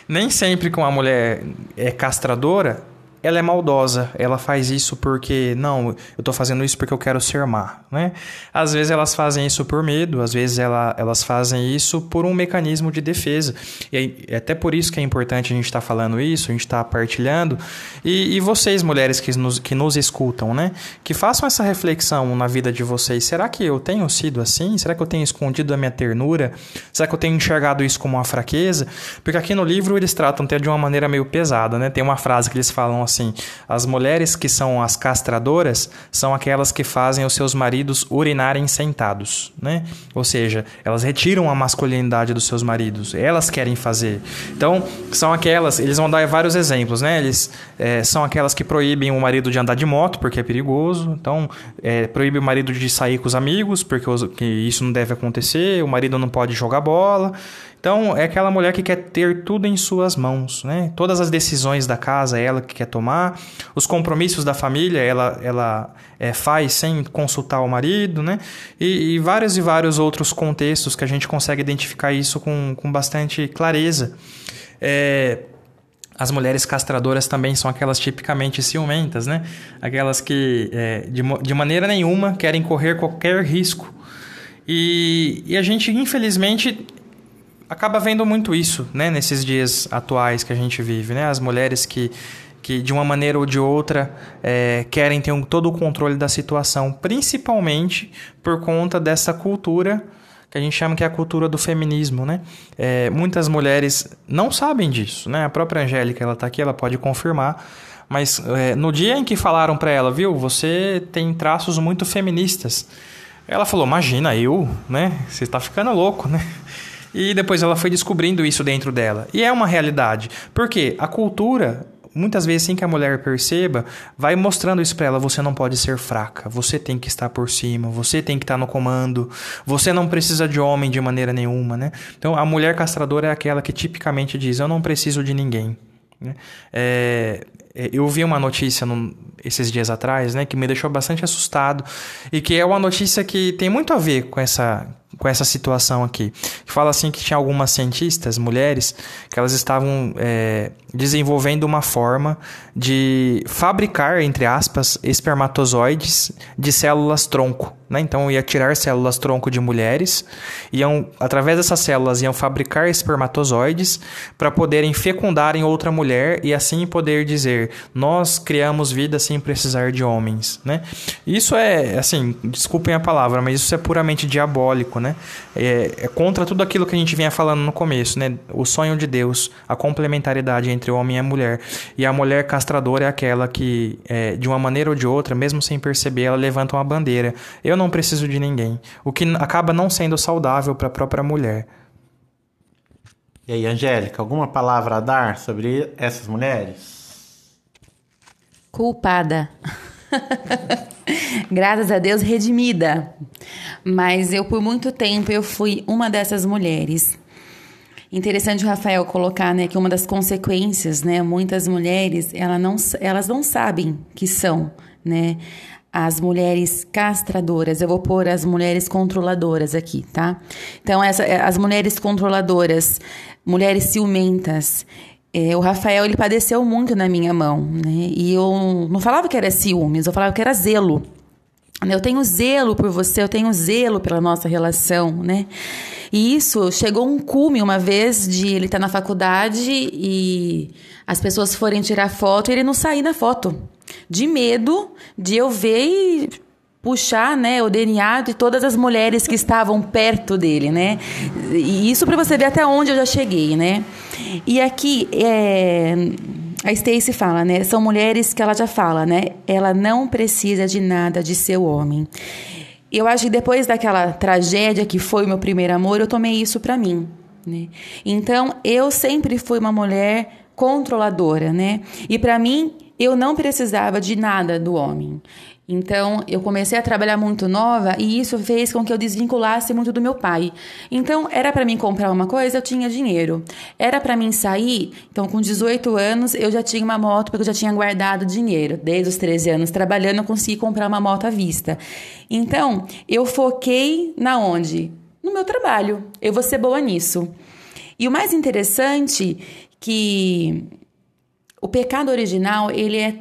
Nem sempre que uma mulher é castradora, ela é maldosa, ela faz isso porque, não, eu tô fazendo isso porque eu quero ser má, né? Às vezes elas fazem isso por medo, às vezes ela, elas fazem isso por um mecanismo de defesa. E é até por isso que é importante a gente estar tá falando isso, a gente está partilhando. E, e, vocês, mulheres que nos, que nos escutam, né? Que façam essa reflexão na vida de vocês. Será que eu tenho sido assim? Será que eu tenho escondido a minha ternura? Será que eu tenho enxergado isso como uma fraqueza? Porque aqui no livro eles tratam até de uma maneira meio pesada, né? Tem uma frase que eles falam assim: as mulheres que são as castradoras são aquelas que fazem os seus maridos urinarem sentados, né? Ou seja, elas retiram a masculinidade dos seus maridos, elas querem fazer. Então, são aquelas, eles vão dar vários exemplos, né? Eles é, são aquelas que proíbem o marido de andar de moto porque é perigoso, então é, proíbe o marido de sair com os amigos porque isso não deve acontecer, o marido não pode jogar bola. Então, é aquela mulher que quer ter tudo em suas mãos, né? Todas as decisões da casa é ela que quer tomar, os compromissos da família ela, ela é, faz sem consultar o marido, né? E, e, vários e vários outros contextos que a gente consegue identificar isso com, com bastante clareza. É, as mulheres castradoras também são aquelas tipicamente ciumentas, né? Aquelas que, é, de, de maneira nenhuma, querem correr qualquer risco. E, e a gente, infelizmente, acaba vendo muito isso, né, nesses dias atuais que a gente vive, né? As mulheres que que de uma maneira ou de outra é, querem ter um, todo o controle da situação, principalmente por conta dessa cultura que a gente chama que é a cultura do feminismo, né? É, muitas mulheres não sabem disso, né? A própria Angélica, ela está aqui, ela pode confirmar. Mas é, no dia em que falaram para ela, viu, você tem traços muito feministas, ela falou, imagina, eu, né? Você está ficando louco, né? E depois ela foi descobrindo isso dentro dela. E é uma realidade. Porque a cultura muitas vezes sem que a mulher perceba, vai mostrando isso para ela, você não pode ser fraca, você tem que estar por cima, você tem que estar no comando, você não precisa de homem de maneira nenhuma, né? Então a mulher castradora é aquela que tipicamente diz, eu não preciso de ninguém. Né? É, é, eu vi uma notícia no, esses dias atrás, né, que me deixou bastante assustado e que é uma notícia que tem muito a ver com essa com essa situação aqui. Fala assim que tinha algumas cientistas, mulheres, que elas estavam é, desenvolvendo uma forma de fabricar, entre aspas, espermatozoides de células tronco. né? Então ia tirar células tronco de mulheres, iam através dessas células iam fabricar espermatozoides para poderem fecundar em outra mulher e assim poder dizer nós criamos vida sem precisar de homens, né? Isso é assim, desculpem a palavra, mas isso é puramente diabólico, né? É, é contra tudo aquilo que a gente vinha falando no começo, né? O sonho de Deus, a complementariedade entre o homem e a mulher e a mulher castradora é aquela que é, de uma maneira ou de outra, mesmo sem perceber, ela levanta uma bandeira. Eu não preciso de ninguém. O que acaba não sendo saudável para a própria mulher. E aí, Angélica, alguma palavra a dar sobre essas mulheres? Culpada. Graças a Deus redimida. Mas eu por muito tempo eu fui uma dessas mulheres. Interessante o Rafael colocar, né, que uma das consequências, né, muitas mulheres, ela não, elas não sabem que são, né, as mulheres castradoras. Eu vou pôr as mulheres controladoras aqui, tá? Então, essa, é, as mulheres controladoras, mulheres ciumentas. É, o Rafael, ele padeceu muito na minha mão, né? E eu não falava que era ciúmes, eu falava que era zelo. Eu tenho zelo por você, eu tenho zelo pela nossa relação, né? E isso chegou um cume uma vez de ele estar tá na faculdade e as pessoas forem tirar foto e ele não sair na foto de medo de eu ver e puxar, né, o DNA de todas as mulheres que estavam perto dele, né? E isso para você ver até onde eu já cheguei, né? E aqui é, a Stacy fala, né? São mulheres que ela já fala, né? Ela não precisa de nada de seu homem. Eu acho que depois daquela tragédia que foi o meu primeiro amor, eu tomei isso para mim, né? Então, eu sempre fui uma mulher controladora, né? E para mim, eu não precisava de nada do homem. Então, eu comecei a trabalhar muito nova e isso fez com que eu desvinculasse muito do meu pai. Então, era para mim comprar uma coisa, eu tinha dinheiro. Era para mim sair, então com 18 anos eu já tinha uma moto porque eu já tinha guardado dinheiro. Desde os 13 anos trabalhando, eu consegui comprar uma moto à vista. Então, eu foquei na onde? No meu trabalho. Eu vou ser boa nisso. E o mais interessante que o pecado original, ele é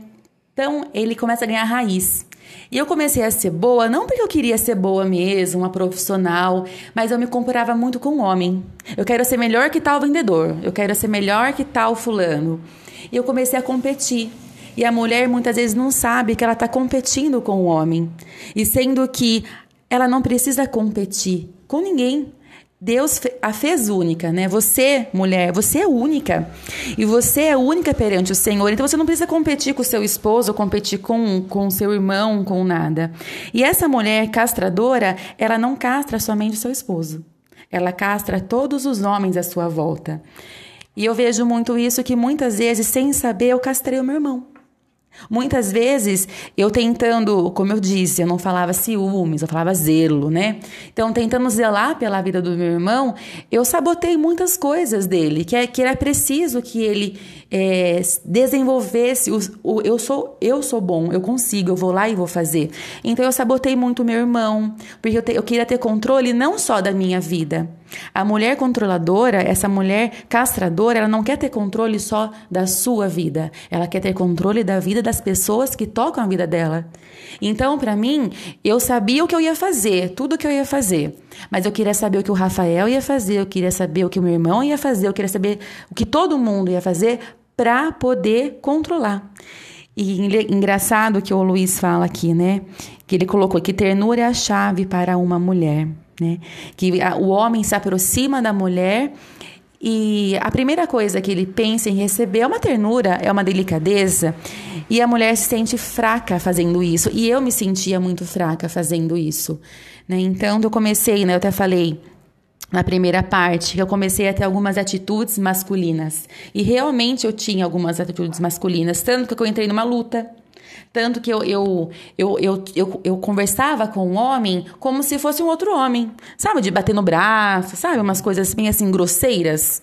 tão, ele começa a ganhar raiz. E eu comecei a ser boa, não porque eu queria ser boa mesmo, uma profissional, mas eu me comparava muito com o um homem. Eu quero ser melhor que tal vendedor, eu quero ser melhor que tal fulano. E eu comecei a competir. E a mulher muitas vezes não sabe que ela está competindo com o homem. E sendo que ela não precisa competir com ninguém. Deus a fez única, né? Você, mulher, você é única. E você é única perante o Senhor. Então você não precisa competir com o seu esposo, competir com o seu irmão, com nada. E essa mulher castradora, ela não castra somente o seu esposo. Ela castra todos os homens à sua volta. E eu vejo muito isso que muitas vezes, sem saber, eu castrei o meu irmão. Muitas vezes eu tentando, como eu disse, eu não falava ciúmes, eu falava zelo, né? Então, tentando zelar pela vida do meu irmão, eu sabotei muitas coisas dele, que, é, que era preciso que ele é, desenvolvesse. O, o, eu, sou, eu sou bom, eu consigo, eu vou lá e vou fazer. Então, eu sabotei muito meu irmão, porque eu, te, eu queria ter controle não só da minha vida, a mulher controladora, essa mulher castradora, ela não quer ter controle só da sua vida, ela quer ter controle da vida das pessoas que tocam a vida dela. Então, para mim, eu sabia o que eu ia fazer, tudo o que eu ia fazer, mas eu queria saber o que o Rafael ia fazer, eu queria saber o que o meu irmão ia fazer, eu queria saber o que todo mundo ia fazer para poder controlar. E engraçado que o Luiz fala aqui, né? Que ele colocou que ternura é a chave para uma mulher. Né? Que a, o homem se aproxima da mulher e a primeira coisa que ele pensa em receber é uma ternura, é uma delicadeza, e a mulher se sente fraca fazendo isso. E eu me sentia muito fraca fazendo isso. Né? Então, eu comecei, né, eu até falei na primeira parte, que eu comecei a ter algumas atitudes masculinas. E realmente eu tinha algumas atitudes masculinas, tanto que eu entrei numa luta. Tanto que eu, eu, eu, eu, eu, conversava com um homem como se fosse um outro homem. Sabe? De bater no braço, sabe? Umas coisas bem assim, grosseiras.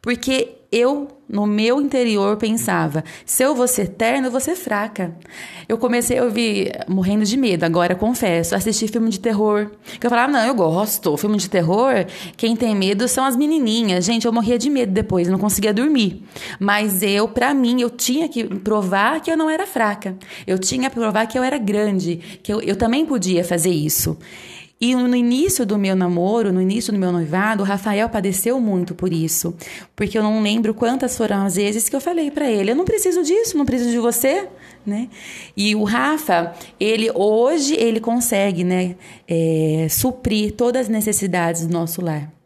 Porque eu, no meu interior, pensava: se eu vou ser terno, eu vou ser fraca. Eu comecei a ouvir, morrendo de medo, agora confesso, assistir filme de terror. Que eu falava: não, eu gosto. Filme de terror, quem tem medo são as menininhas. Gente, eu morria de medo depois, não conseguia dormir. Mas eu, para mim, eu tinha que provar que eu não era fraca. Eu tinha que provar que eu era grande, que eu, eu também podia fazer isso. E no início do meu namoro, no início do meu noivado, o Rafael padeceu muito por isso. Porque eu não lembro quantas foram as vezes que eu falei para ele: eu não preciso disso, não preciso de você. Né? E o Rafa, ele hoje ele consegue né, é, suprir todas as necessidades do nosso lar.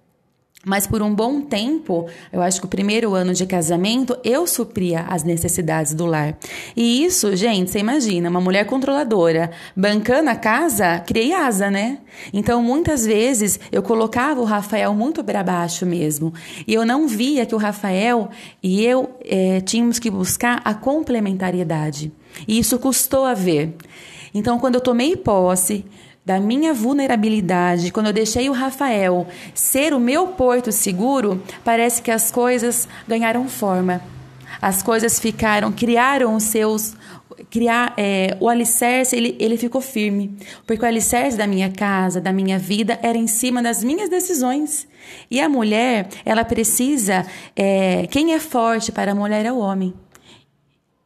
Mas por um bom tempo, eu acho que o primeiro ano de casamento, eu supria as necessidades do lar. E isso, gente, você imagina, uma mulher controladora, bancando a casa, criei asa, né? Então, muitas vezes, eu colocava o Rafael muito para baixo mesmo. E eu não via que o Rafael e eu é, tínhamos que buscar a complementariedade. E isso custou a ver. Então, quando eu tomei posse, da minha vulnerabilidade, quando eu deixei o Rafael ser o meu porto seguro, parece que as coisas ganharam forma. As coisas ficaram, criaram os seus. Criar, é, o alicerce ele, ele ficou firme, porque o alicerce da minha casa, da minha vida, era em cima das minhas decisões. E a mulher, ela precisa. É, quem é forte para a mulher é o homem.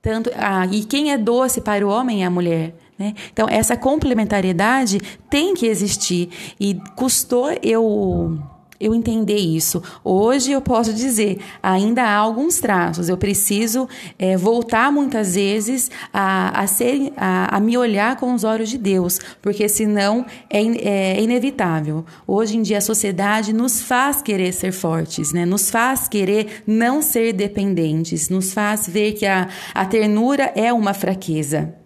Tanto, ah, e quem é doce para o homem é a mulher. Né? Então, essa complementariedade tem que existir. E custou eu eu entender isso. Hoje eu posso dizer, ainda há alguns traços. Eu preciso é, voltar muitas vezes a, a, ser, a, a, me olhar com os olhos de Deus, porque senão é, é, inevitável. Hoje em dia a sociedade nos faz querer ser fortes, né? nos faz querer não ser dependentes, nos faz ver que a, a ternura é uma fraqueza.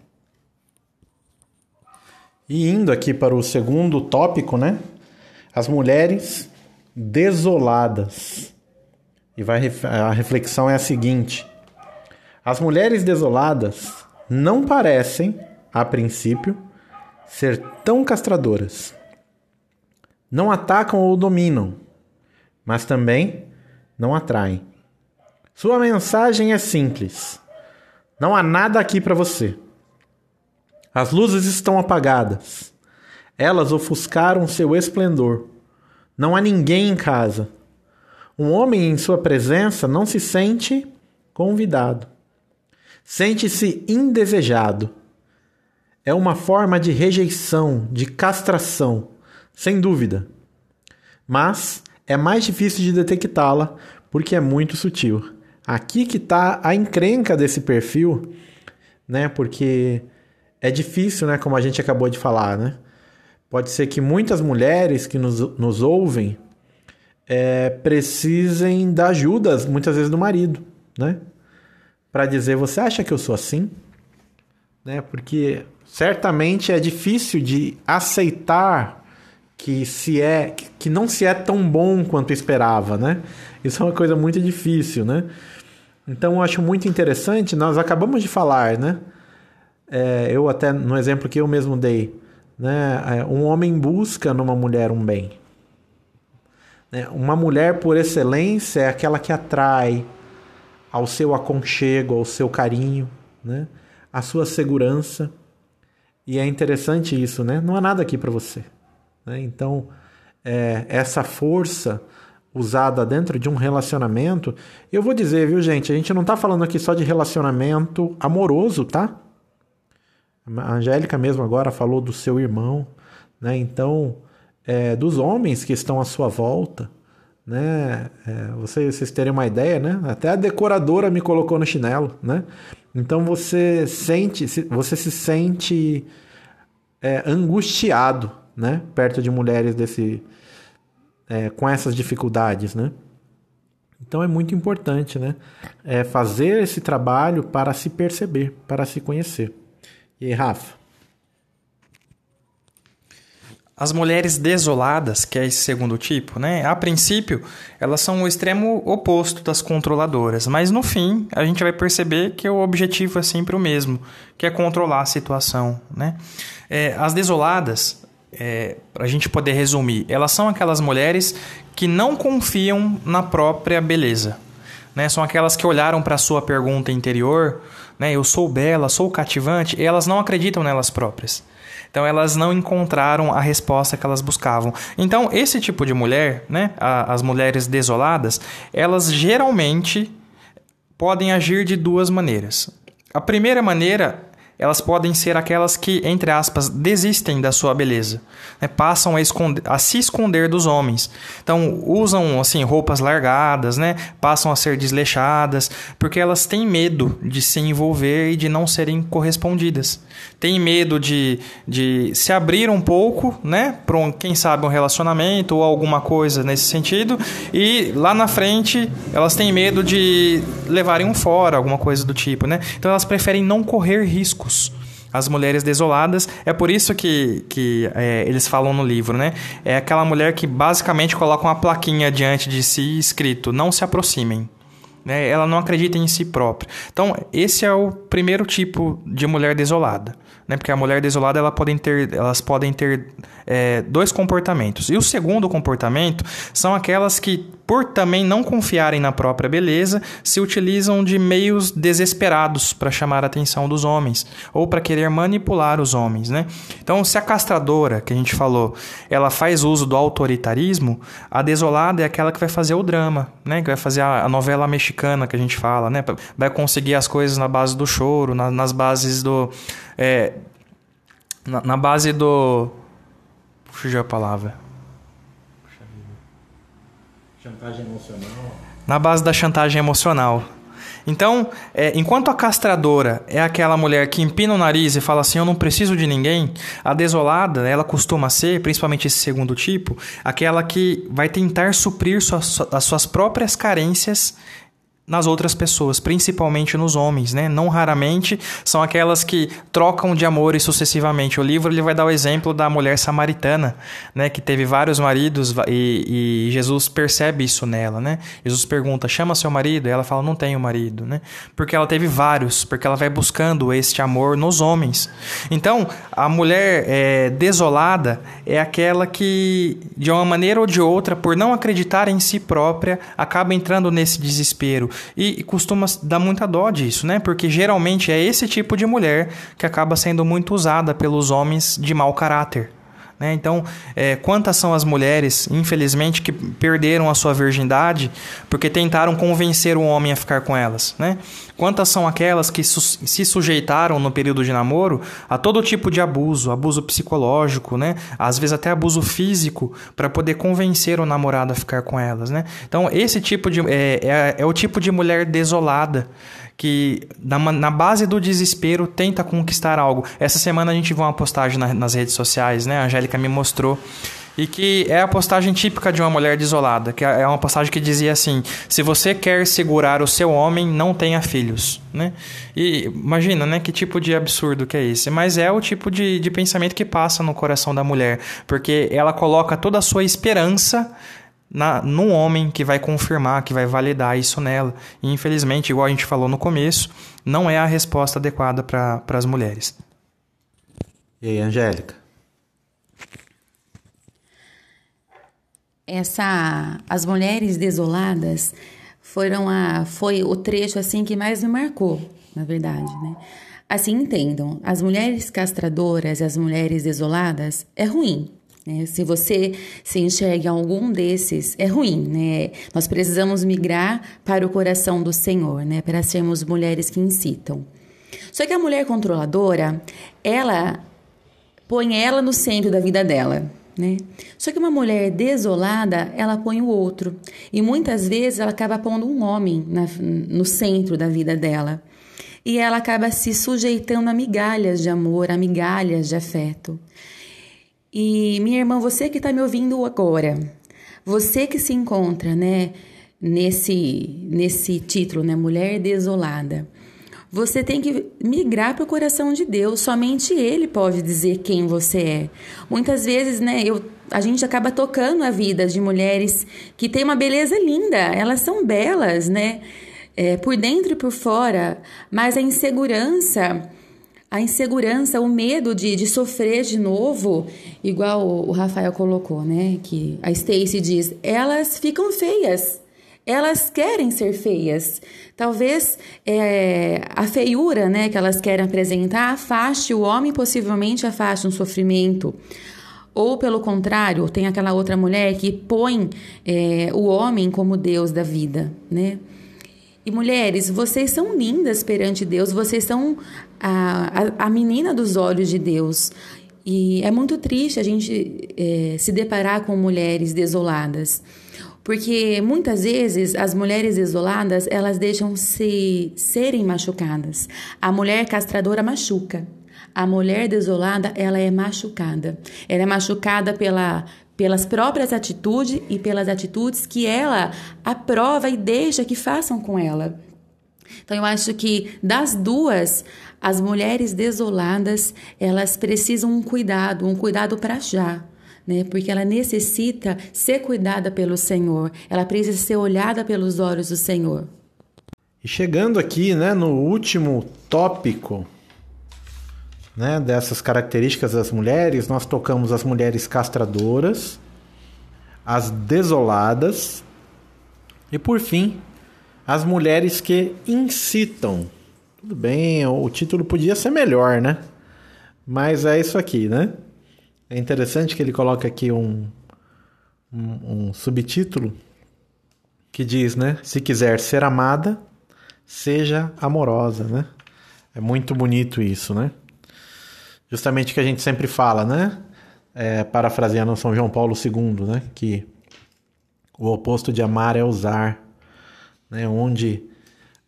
E indo aqui para o segundo tópico, né? As mulheres desoladas. E vai, a reflexão é a seguinte: as mulheres desoladas não parecem, a princípio, ser tão castradoras. Não atacam ou dominam, mas também não atraem. Sua mensagem é simples: não há nada aqui para você. As luzes estão apagadas. Elas ofuscaram seu esplendor. Não há ninguém em casa. Um homem em sua presença não se sente convidado. Sente-se indesejado. É uma forma de rejeição, de castração, sem dúvida. Mas é mais difícil de detectá-la porque é muito sutil. Aqui que está a encrenca desse perfil, né? Porque é difícil, né? Como a gente acabou de falar, né? Pode ser que muitas mulheres que nos, nos ouvem é, precisem da ajuda, muitas vezes, do marido, né? Para dizer, você acha que eu sou assim? Né? Porque certamente é difícil de aceitar que se é que não se é tão bom quanto esperava, né? Isso é uma coisa muito difícil, né? Então eu acho muito interessante, nós acabamos de falar, né? É, eu até no exemplo que eu mesmo dei, né, é, um homem busca numa mulher um bem. Né? Uma mulher por excelência é aquela que atrai ao seu aconchego, ao seu carinho, né, à sua segurança. E é interessante isso, né? Não há nada aqui para você. Né? Então, é, essa força usada dentro de um relacionamento, eu vou dizer, viu, gente? A gente não está falando aqui só de relacionamento amoroso, tá? A Angélica mesmo agora falou do seu irmão, né? Então, é, dos homens que estão à sua volta, né? É, vocês, vocês terem uma ideia, né? Até a decoradora me colocou no chinelo, né? Então você sente, você se sente é, angustiado, né? Perto de mulheres desse, é, com essas dificuldades, né? Então é muito importante, né? É fazer esse trabalho para se perceber, para se conhecer. E aí, Rafa? As mulheres desoladas, que é esse segundo tipo, né? A princípio, elas são o extremo oposto das controladoras, mas no fim, a gente vai perceber que o objetivo é sempre o mesmo, que é controlar a situação, né? É, as desoladas, é, para a gente poder resumir, elas são aquelas mulheres que não confiam na própria beleza, né? São aquelas que olharam para a sua pergunta interior, né? Eu sou bela, sou cativante, e elas não acreditam nelas próprias. Então elas não encontraram a resposta que elas buscavam. Então esse tipo de mulher, né, as mulheres desoladas, elas geralmente podem agir de duas maneiras. A primeira maneira elas podem ser aquelas que, entre aspas, desistem da sua beleza, né? passam a, esconder, a, se esconder dos homens. Então, usam assim roupas largadas, né? passam a ser desleixadas, porque elas têm medo de se envolver e de não serem correspondidas. Têm medo de, de se abrir um pouco, né? para um, quem sabe um relacionamento ou alguma coisa nesse sentido, e lá na frente elas têm medo de levarem um fora, alguma coisa do tipo. Né? Então, elas preferem não correr risco as mulheres desoladas. É por isso que, que é, eles falam no livro, né? É aquela mulher que basicamente coloca uma plaquinha diante de si escrito: não se aproximem. Né? Ela não acredita em si própria. Então, esse é o primeiro tipo de mulher desolada. Né? Porque a mulher desolada ela podem ter, elas podem ter é, dois comportamentos. E o segundo comportamento são aquelas que, por também não confiarem na própria beleza, se utilizam de meios desesperados para chamar a atenção dos homens ou para querer manipular os homens. Né? Então, se a castradora, que a gente falou, ela faz uso do autoritarismo, a desolada é aquela que vai fazer o drama, né? que vai fazer a, novela mexicana que a gente fala, né? vai conseguir as coisas na base do choro, na, nas bases do. É, na, na base do Fugiu a palavra. Chantagem emocional. Na base da chantagem emocional. Então, é, enquanto a castradora é aquela mulher que empina o nariz e fala assim: Eu não preciso de ninguém, a desolada, ela costuma ser, principalmente esse segundo tipo, aquela que vai tentar suprir as suas próprias carências nas outras pessoas, principalmente nos homens, né? Não raramente são aquelas que trocam de amores sucessivamente. O livro ele vai dar o exemplo da mulher samaritana, né? Que teve vários maridos e, e Jesus percebe isso nela, né? Jesus pergunta: chama seu marido? E ela fala: não tenho marido, né? Porque ela teve vários, porque ela vai buscando este amor nos homens. Então, a mulher é, desolada é aquela que, de uma maneira ou de outra, por não acreditar em si própria, acaba entrando nesse desespero e, costuma dar muita dó disso, né? Porque geralmente é esse tipo de mulher que acaba sendo muito usada pelos homens de mau caráter. Né? Então, é, quantas são as mulheres, infelizmente, que perderam a sua virgindade porque tentaram convencer o homem a ficar com elas? Né? Quantas são aquelas que su se sujeitaram no período de namoro a todo tipo de abuso, abuso psicológico, né? às vezes até abuso físico, para poder convencer o namorado a ficar com elas? Né? Então, esse tipo de. É, é, é o tipo de mulher desolada que na, na, base do desespero tenta conquistar algo. Essa semana a gente viu uma postagem na, nas redes sociais, né? A Angélica me mostrou. E que é a postagem típica de uma mulher desolada, que é uma postagem que dizia assim: se você quer segurar o seu homem, não tenha filhos, né? E imagina, né? Que tipo de absurdo que é esse? Mas é o tipo de, de pensamento que passa no coração da mulher, porque ela coloca toda a sua esperança na, num homem que vai confirmar, que vai validar isso nela. E infelizmente, igual a gente falou no começo, não é a resposta adequada para as mulheres. E aí, Angélica? Essa, as mulheres desoladas foram a, foi o trecho assim que mais me marcou, na verdade, né? Assim entendam, as mulheres castradoras e as mulheres desoladas é ruim, né? Se você se enxerga em algum desses, é ruim, né? Nós precisamos migrar para o coração do Senhor, né? Para sermos mulheres que incitam. Só que a mulher controladora, ela põe ela no centro da vida dela. Né? Só que uma mulher desolada, ela põe o outro. E muitas vezes ela acaba pondo um homem na, no centro da vida dela. E ela acaba se sujeitando a migalhas de amor, a migalhas de afeto. E minha irmã, você que está me ouvindo agora, você que se encontra, né, nesse nesse título, né, mulher desolada, você tem que migrar para o coração de Deus. Somente Ele pode dizer quem você é. Muitas vezes, né, eu, a gente acaba tocando a vida de mulheres que têm uma beleza linda. Elas são belas, né, é, por dentro e por fora, mas a insegurança a insegurança, o medo de, de sofrer de novo, igual o, Rafael colocou, né? Que a Stacy diz, elas ficam feias. elas querem ser feias. Talvez é, a feiura né, que elas querem apresentar afaste o homem, possivelmente afaste um sofrimento. Ou, pelo contrário, tem aquela outra mulher que põe é, o homem como Deus da vida, né? E mulheres, vocês são lindas perante Deus, vocês são a, a, a menina dos olhos de Deus. E é muito triste a gente é, se deparar com mulheres desoladas. Porque muitas vezes as mulheres isoladas, elas deixam se serem machucadas. A mulher castradora machuca. A mulher desolada, ela é machucada. Ela é machucada pela pelas próprias atitudes e pelas atitudes que ela aprova e deixa que façam com ela. Então eu acho que das duas, as mulheres desoladas, elas precisam um cuidado, um cuidado para já né? Porque ela necessita ser cuidada pelo Senhor. Ela precisa ser olhada pelos olhos do Senhor. E chegando aqui, né, no último tópico, né, dessas características das mulheres, nós tocamos as mulheres castradoras, as desoladas e por fim, as mulheres que incitam. Tudo bem, o título podia ser melhor, né? Mas é isso aqui, né? É interessante que ele coloca aqui um, um, um subtítulo que diz, né? Se quiser ser amada, seja amorosa, né? É muito bonito isso, né? Justamente o que a gente sempre fala, né? É, parafraseando São João Paulo II, né? Que o oposto de amar é usar, né? Onde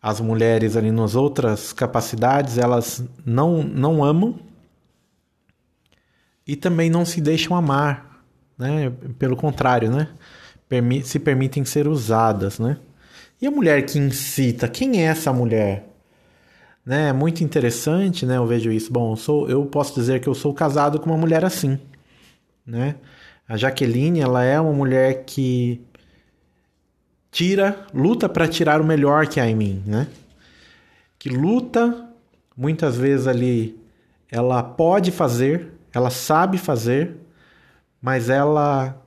as mulheres ali nas outras capacidades elas não não amam, e também não se deixam amar, né? Pelo contrário, né? Permi se permitem ser usadas, né? E a mulher que incita, quem é essa mulher? Né? É muito interessante, né? Eu vejo isso. Bom, eu, sou, eu posso dizer que eu sou casado com uma mulher assim, né? A Jaqueline, ela é uma mulher que tira, luta para tirar o melhor que há em mim, né? Que luta, muitas vezes ali, ela pode fazer, ela sabe fazer, mas ela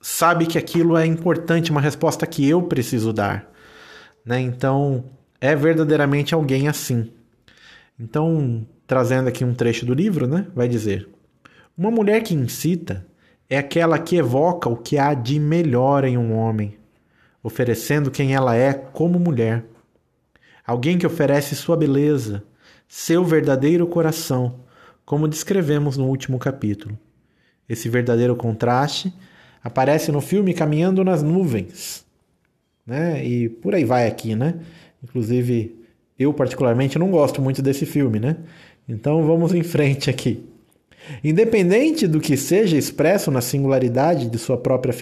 sabe que aquilo é importante, uma resposta que eu preciso dar. Né? Então, é verdadeiramente alguém assim. Então, trazendo aqui um trecho do livro, né? vai dizer: Uma mulher que incita é aquela que evoca o que há de melhor em um homem, oferecendo quem ela é como mulher. Alguém que oferece sua beleza, seu verdadeiro coração, como descrevemos no último capítulo. Esse verdadeiro contraste aparece no filme Caminhando nas Nuvens, né? E por aí vai aqui, né? Inclusive, eu particularmente não gosto muito desse filme, né? Então vamos em frente aqui. Independente do que seja expresso na singularidade de sua própria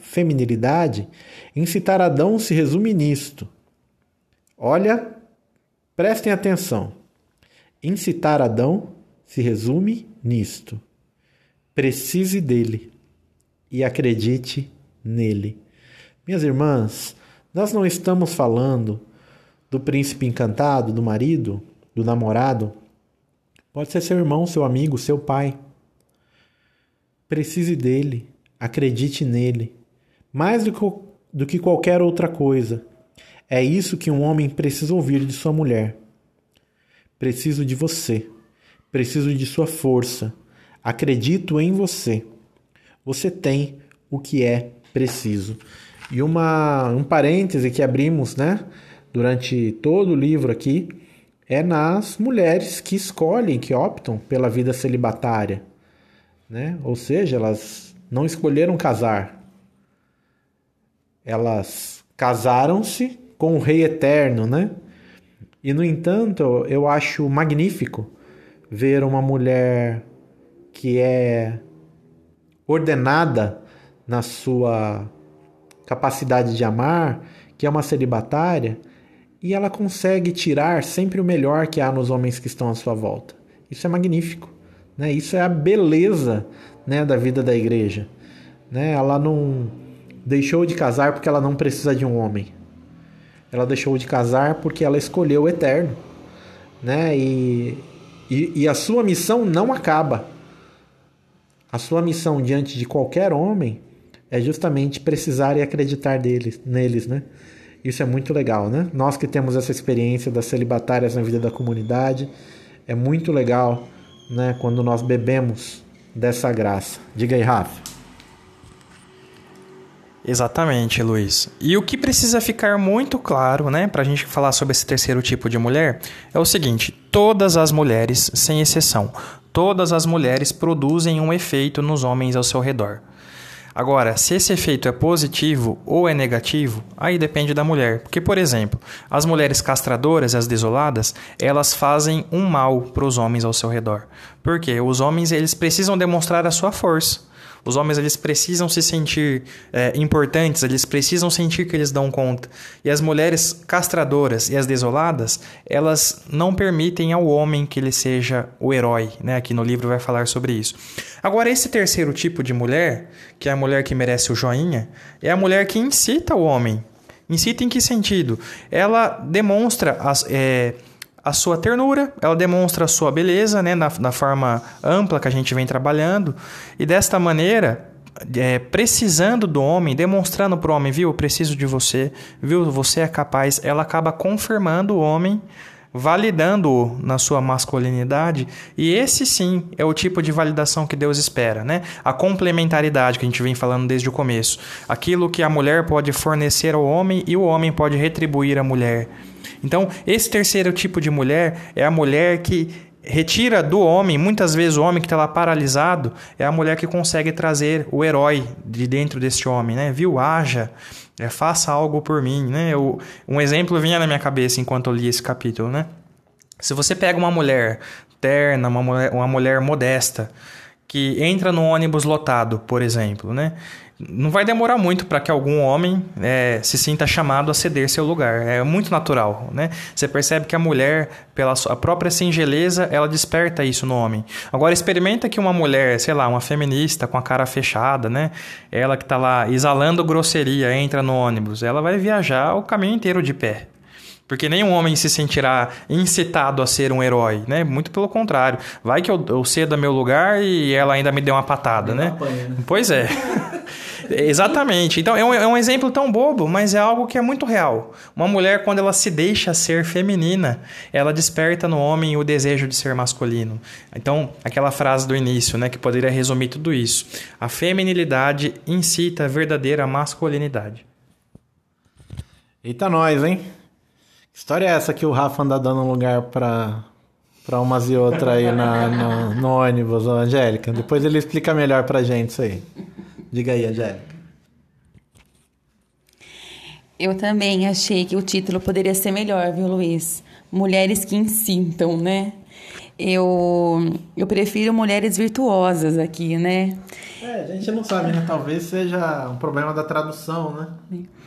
feminilidade, incitar Adão se resume nisto. Olha, prestem atenção. Incitar Adão se resume nisto: precise dele e acredite nele. Minhas irmãs, nós não estamos falando do príncipe encantado, do marido, do namorado. Pode ser seu irmão, seu amigo, seu pai. Precise dele, acredite nele, mais do que, do que qualquer outra coisa. É isso que um homem precisa ouvir de sua mulher. Preciso de você. Preciso de sua força. Acredito em você. Você tem o que é preciso. E uma, um parêntese que abrimos né, durante todo o livro aqui é nas mulheres que escolhem, que optam pela vida celibatária. Né? Ou seja, elas não escolheram casar. Elas casaram-se com o Rei Eterno, né? E no entanto, eu acho magnífico ver uma mulher que é ordenada na sua capacidade de amar, que é uma celibatária, e ela consegue tirar sempre o melhor que há nos homens que estão à sua volta. Isso é magnífico. Né? Isso é a beleza né, da vida da igreja. Né? Ela não deixou de casar porque ela não precisa de um homem. Ela deixou de casar porque ela escolheu o eterno. Né? E e, e a sua missão não acaba. A sua missão diante de qualquer homem é justamente precisar e acreditar deles, neles, né? Isso é muito legal, né? Nós que temos essa experiência das celibatárias na vida da comunidade, é muito legal, né, quando nós bebemos dessa graça. Diga aí, Rafa. Exatamente, Luiz. E o que precisa ficar muito claro, né, para a gente falar sobre esse terceiro tipo de mulher, é o seguinte: todas as mulheres, sem exceção, todas as mulheres produzem um efeito nos homens ao seu redor. Agora, se esse efeito é positivo ou é negativo, aí depende da mulher. Porque, por exemplo, as mulheres castradoras, as desoladas, elas fazem um mal para os homens ao seu redor. Porque os homens eles precisam demonstrar a sua força. Os homens eles precisam se sentir é, importantes, eles precisam sentir que eles dão conta. E as mulheres castradoras e as desoladas, elas não permitem ao homem que ele seja o herói. Né? Aqui no livro vai falar sobre isso. Agora, esse terceiro tipo de mulher, que é a mulher que merece o joinha, é a mulher que incita o homem. Incita em que sentido? Ela demonstra as. É, a sua ternura, ela demonstra a sua beleza, né, na, na forma ampla que a gente vem trabalhando, e desta maneira, é, precisando do homem, demonstrando para o homem, viu, eu preciso de você, viu, você é capaz, ela acaba confirmando o homem, validando-o na sua masculinidade, e esse sim é o tipo de validação que Deus espera, né? A complementaridade que a gente vem falando desde o começo. Aquilo que a mulher pode fornecer ao homem e o homem pode retribuir à mulher. Então, esse terceiro tipo de mulher é a mulher que retira do homem, muitas vezes o homem que está lá paralisado, é a mulher que consegue trazer o herói de dentro deste homem, né? Viu? Haja, é, faça algo por mim, né? Eu, um exemplo vinha na minha cabeça enquanto eu li esse capítulo, né? Se você pega uma mulher terna, uma mulher, uma mulher modesta, que entra no ônibus lotado, por exemplo, né? Não vai demorar muito para que algum homem é, se sinta chamado a ceder seu lugar. É muito natural, né? Você percebe que a mulher, pela sua própria singeleza, ela desperta isso no homem. Agora experimenta que uma mulher, sei lá, uma feminista com a cara fechada, né? Ela que está lá exalando grosseria, entra no ônibus, ela vai viajar o caminho inteiro de pé. Porque nenhum homem se sentirá incitado a ser um herói, né? Muito pelo contrário. Vai que eu, eu ceda meu lugar e ela ainda me deu uma patada, né? Apanha, né? Pois é. Exatamente. Então, é um, é um exemplo tão bobo, mas é algo que é muito real. Uma mulher, quando ela se deixa ser feminina, ela desperta no homem o desejo de ser masculino. Então, aquela frase do início, né, que poderia resumir tudo isso. A feminilidade incita a verdadeira masculinidade. Eita nós, hein? História é essa que o Rafa anda dando um lugar para para umas e outras aí na, no, no ônibus, Angélica? Depois ele explica melhor pra gente isso aí. Diga aí, Angélica. Eu também achei que o título poderia ser melhor, viu, Luiz? Mulheres que incitam, né? Eu, eu prefiro mulheres virtuosas aqui, né? É, a gente não sabe, né? Talvez seja um problema da tradução, né? É,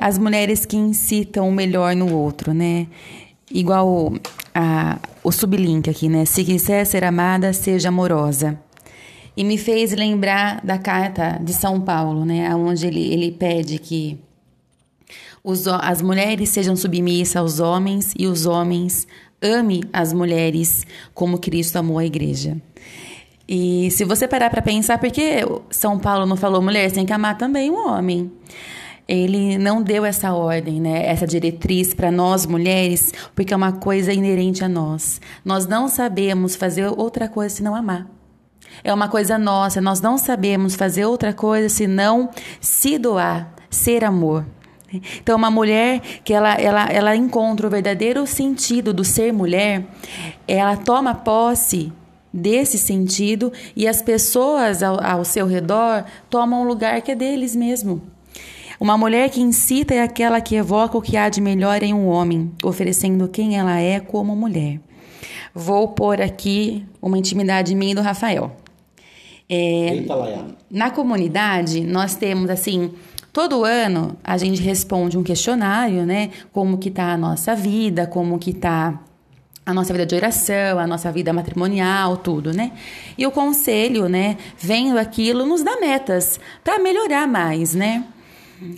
as mulheres que incitam o melhor no outro, né? Igual a, o sublink aqui, né? Se quiser ser amada, seja amorosa e me fez lembrar da carta de São Paulo, né, onde ele, ele pede que os, as mulheres sejam submissas aos homens e os homens ame as mulheres como Cristo amou a igreja. E se você parar para pensar, por que São Paulo não falou mulher, tem que amar também o homem? Ele não deu essa ordem, né, essa diretriz para nós mulheres, porque é uma coisa inerente a nós. Nós não sabemos fazer outra coisa senão amar é uma coisa nossa. Nós não sabemos fazer outra coisa senão se doar, ser amor. Então, uma mulher que ela, ela, ela encontra o verdadeiro sentido do ser mulher, ela toma posse desse sentido e as pessoas ao, ao seu redor tomam o lugar que é deles mesmo. Uma mulher que incita é aquela que evoca o que há de melhor em um homem, oferecendo quem ela é como mulher. Vou pôr aqui uma intimidade minha e do Rafael. É, Eita, na comunidade, nós temos assim. Todo ano a gente responde um questionário, né? Como que tá a nossa vida, como que tá a nossa vida de oração, a nossa vida matrimonial, tudo, né? E o conselho, né, vendo aquilo, nos dá metas para melhorar mais, né?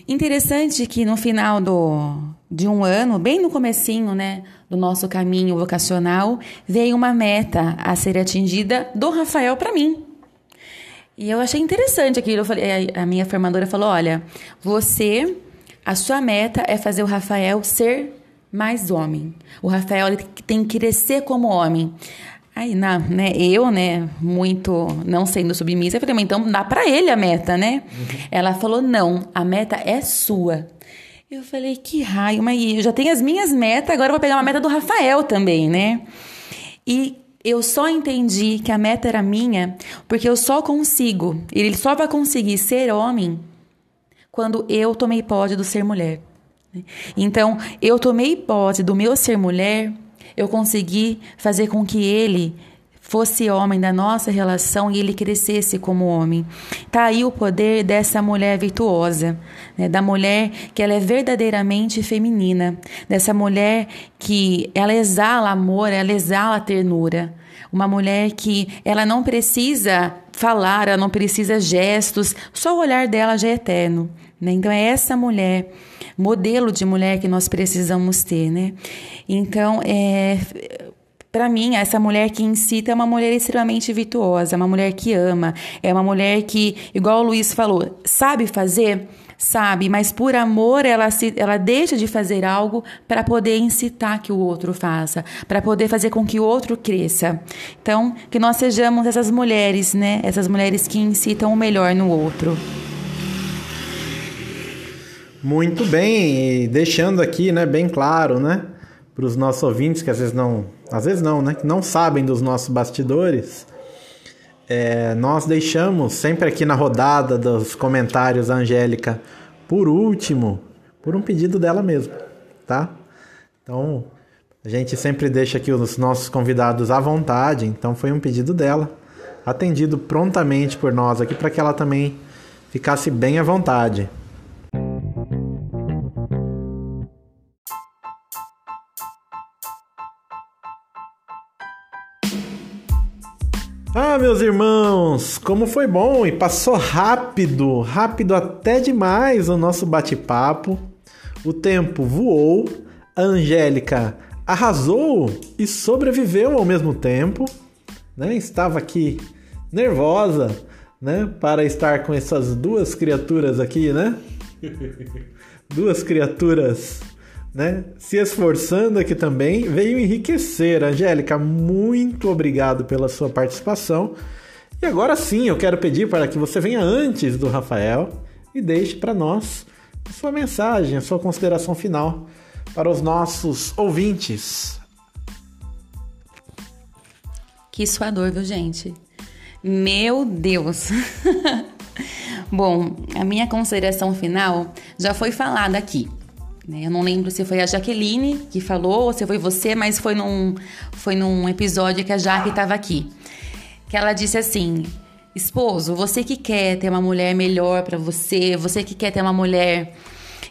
Interessante que no final do, de um ano, bem no comecinho, né, do nosso caminho vocacional, veio uma meta a ser atingida do Rafael para mim. E eu achei interessante aquilo. Eu falei, a minha formadora falou: olha, você, a sua meta é fazer o Rafael ser mais homem. O Rafael ele tem que crescer como homem. Aí, na, né, eu, né, muito não sendo submissa, eu falei, mas então dá para ele a meta, né? Uhum. Ela falou, não, a meta é sua. Eu falei, que raio, mas eu já tenho as minhas metas, agora eu vou pegar uma meta do Rafael também, né? E eu só entendi que a meta era minha porque eu só consigo, ele só vai conseguir ser homem quando eu tomei posse do ser mulher. Então, eu tomei posse do meu ser mulher, eu consegui fazer com que ele fosse homem da nossa relação e ele crescesse como homem. Tá aí o poder dessa mulher virtuosa, né? da mulher que ela é verdadeiramente feminina, dessa mulher que ela exala amor, ela exala ternura. Uma mulher que ela não precisa falar, ela não precisa gestos, só o olhar dela já é eterno. Né? Então é essa mulher, modelo de mulher que nós precisamos ter, né? Então, é, para mim, essa mulher que incita é uma mulher extremamente virtuosa, uma mulher que ama, é uma mulher que, igual o Luiz falou, sabe fazer, sabe, mas por amor ela, se, ela deixa de fazer algo para poder incitar que o outro faça, para poder fazer com que o outro cresça. Então, que nós sejamos essas mulheres, né? Essas mulheres que incitam o melhor no outro. Muito bem, e deixando aqui, né, bem claro, né, para os nossos ouvintes que às vezes não, às vezes não, né, que não sabem dos nossos bastidores, é, nós deixamos sempre aqui na rodada dos comentários a Angélica por último, por um pedido dela mesma, tá? Então, a gente sempre deixa aqui os nossos convidados à vontade, então foi um pedido dela, atendido prontamente por nós aqui para que ela também ficasse bem à vontade. Ah, meus irmãos, como foi bom e passou rápido, rápido até demais o nosso bate-papo. O tempo voou, a Angélica arrasou e sobreviveu ao mesmo tempo, né? Estava aqui nervosa, né, para estar com essas duas criaturas aqui, né? duas criaturas né, se esforçando aqui também, veio enriquecer. Angélica, muito obrigado pela sua participação. E agora sim, eu quero pedir para que você venha antes do Rafael e deixe para nós a sua mensagem, a sua consideração final para os nossos ouvintes. Que suador, viu, gente? Meu Deus! Bom, a minha consideração final já foi falada aqui. Né? Eu não lembro se foi a Jaqueline que falou ou se foi você, mas foi num, foi num episódio que a Jaque estava aqui. Que ela disse assim: Esposo, você que quer ter uma mulher melhor para você, você que quer ter uma mulher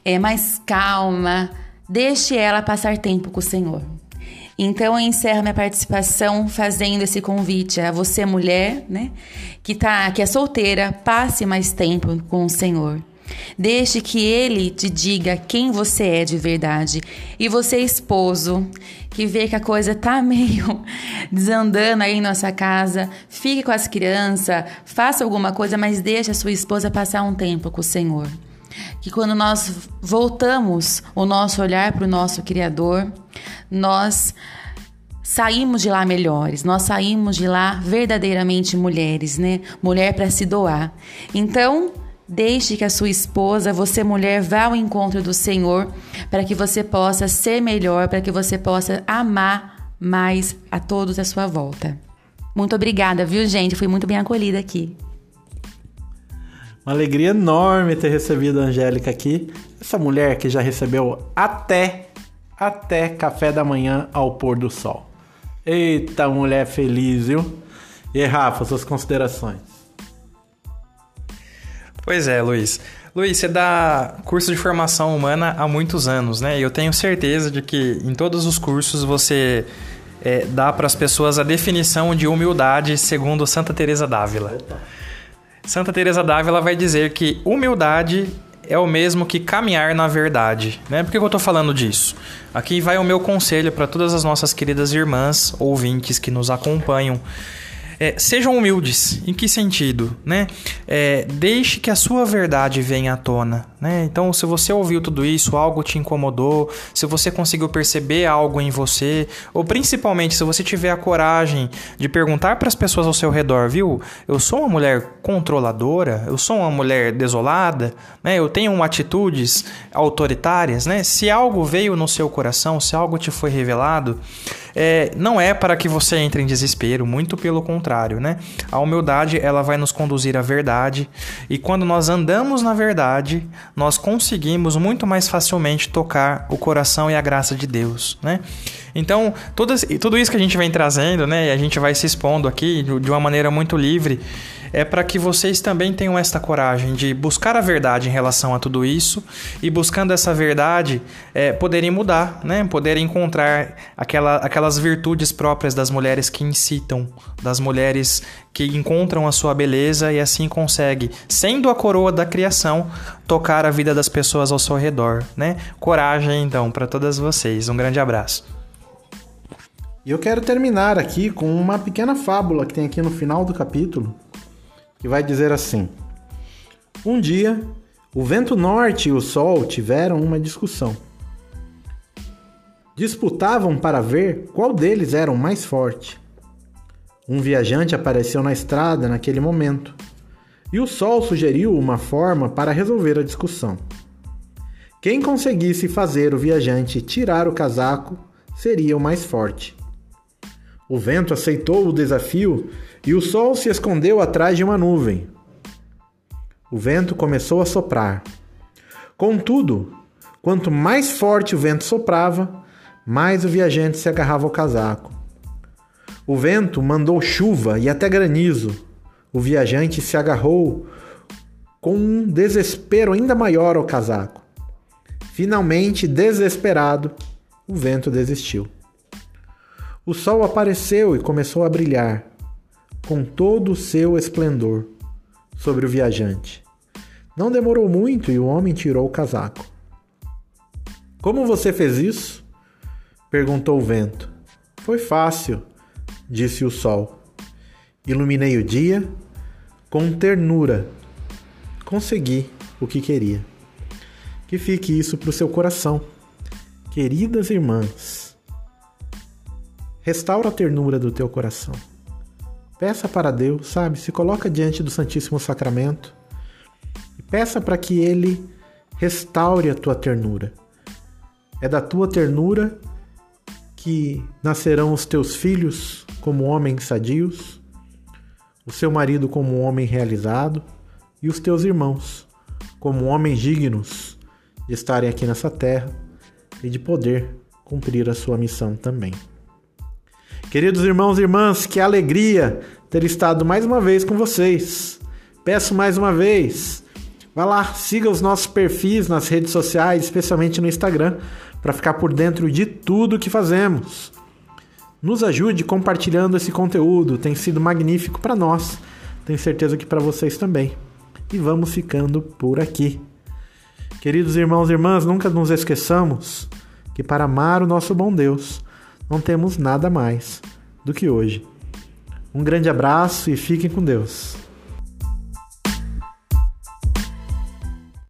é, mais calma, deixe ela passar tempo com o Senhor. Então eu encerro minha participação fazendo esse convite a você mulher, né, que tá, que é solteira, passe mais tempo com o Senhor. Deixe que ele te diga quem você é de verdade. E você, esposo, que vê que a coisa tá meio desandando aí em nossa casa, fique com as crianças, faça alguma coisa, mas deixe a sua esposa passar um tempo com o Senhor. Que quando nós voltamos o nosso olhar para o nosso Criador, nós saímos de lá melhores, nós saímos de lá verdadeiramente mulheres, né? Mulher para se doar. Então, Deixe que a sua esposa, você mulher, vá ao encontro do Senhor para que você possa ser melhor, para que você possa amar mais a todos à sua volta. Muito obrigada, viu, gente? Fui muito bem acolhida aqui. Uma alegria enorme ter recebido a Angélica aqui. Essa mulher que já recebeu até, até café da manhã ao pôr do sol. Eita, mulher feliz, viu? E Rafa, suas considerações. Pois é, Luiz. Luiz, você dá curso de formação humana há muitos anos, né? E eu tenho certeza de que em todos os cursos você é, dá para as pessoas a definição de humildade segundo Santa Teresa d'Ávila. Santa Teresa d'Ávila vai dizer que humildade é o mesmo que caminhar na verdade. Né? Por que eu estou falando disso? Aqui vai o meu conselho para todas as nossas queridas irmãs ouvintes que nos acompanham. É, sejam humildes. Em que sentido? Né? É, deixe que a sua verdade venha à tona. Né? Então, se você ouviu tudo isso, algo te incomodou, se você conseguiu perceber algo em você, ou principalmente se você tiver a coragem de perguntar para as pessoas ao seu redor, viu? Eu sou uma mulher controladora, eu sou uma mulher desolada, né? eu tenho atitudes autoritárias. Né? Se algo veio no seu coração, se algo te foi revelado, é, não é para que você entre em desespero, muito pelo contrário, né? A humildade ela vai nos conduzir à verdade e quando nós andamos na verdade, nós conseguimos muito mais facilmente tocar o coração e a graça de Deus, né? Então, tudo, tudo isso que a gente vem trazendo, né, e a gente vai se expondo aqui de uma maneira muito livre, é para que vocês também tenham esta coragem de buscar a verdade em relação a tudo isso e buscando essa verdade é, poderem mudar, né? Poderem encontrar aquela, aquelas virtudes próprias das mulheres que incitam, das mulheres que encontram a sua beleza e assim consegue, sendo a coroa da criação, tocar a vida das pessoas ao seu redor, né? Coragem então para todas vocês. Um grande abraço. E eu quero terminar aqui com uma pequena fábula que tem aqui no final do capítulo, que vai dizer assim: Um dia, o vento norte e o sol tiveram uma discussão. Disputavam para ver qual deles era o mais forte. Um viajante apareceu na estrada naquele momento, e o sol sugeriu uma forma para resolver a discussão. Quem conseguisse fazer o viajante tirar o casaco seria o mais forte. O vento aceitou o desafio e o sol se escondeu atrás de uma nuvem. O vento começou a soprar. Contudo, quanto mais forte o vento soprava, mais o viajante se agarrava ao casaco. O vento mandou chuva e até granizo. O viajante se agarrou com um desespero ainda maior ao casaco. Finalmente, desesperado, o vento desistiu. O sol apareceu e começou a brilhar com todo o seu esplendor sobre o viajante. Não demorou muito e o homem tirou o casaco. Como você fez isso? perguntou o vento. Foi fácil, disse o sol. Iluminei o dia com ternura. Consegui o que queria. Que fique isso para o seu coração. Queridas irmãs, restaura a ternura do teu coração. Peça para Deus, sabe? Se coloca diante do Santíssimo Sacramento e peça para que Ele restaure a tua ternura. É da tua ternura que nascerão os teus filhos como homens sadios, o seu marido como um homem realizado e os teus irmãos como homens dignos de estarem aqui nessa terra e de poder cumprir a sua missão também. Queridos irmãos e irmãs, que alegria ter estado mais uma vez com vocês. Peço mais uma vez, vá lá, siga os nossos perfis nas redes sociais, especialmente no Instagram, para ficar por dentro de tudo que fazemos. Nos ajude compartilhando esse conteúdo, tem sido magnífico para nós, tenho certeza que para vocês também. E vamos ficando por aqui. Queridos irmãos e irmãs, nunca nos esqueçamos que para amar o nosso bom Deus, não temos nada mais do que hoje. Um grande abraço e fiquem com Deus.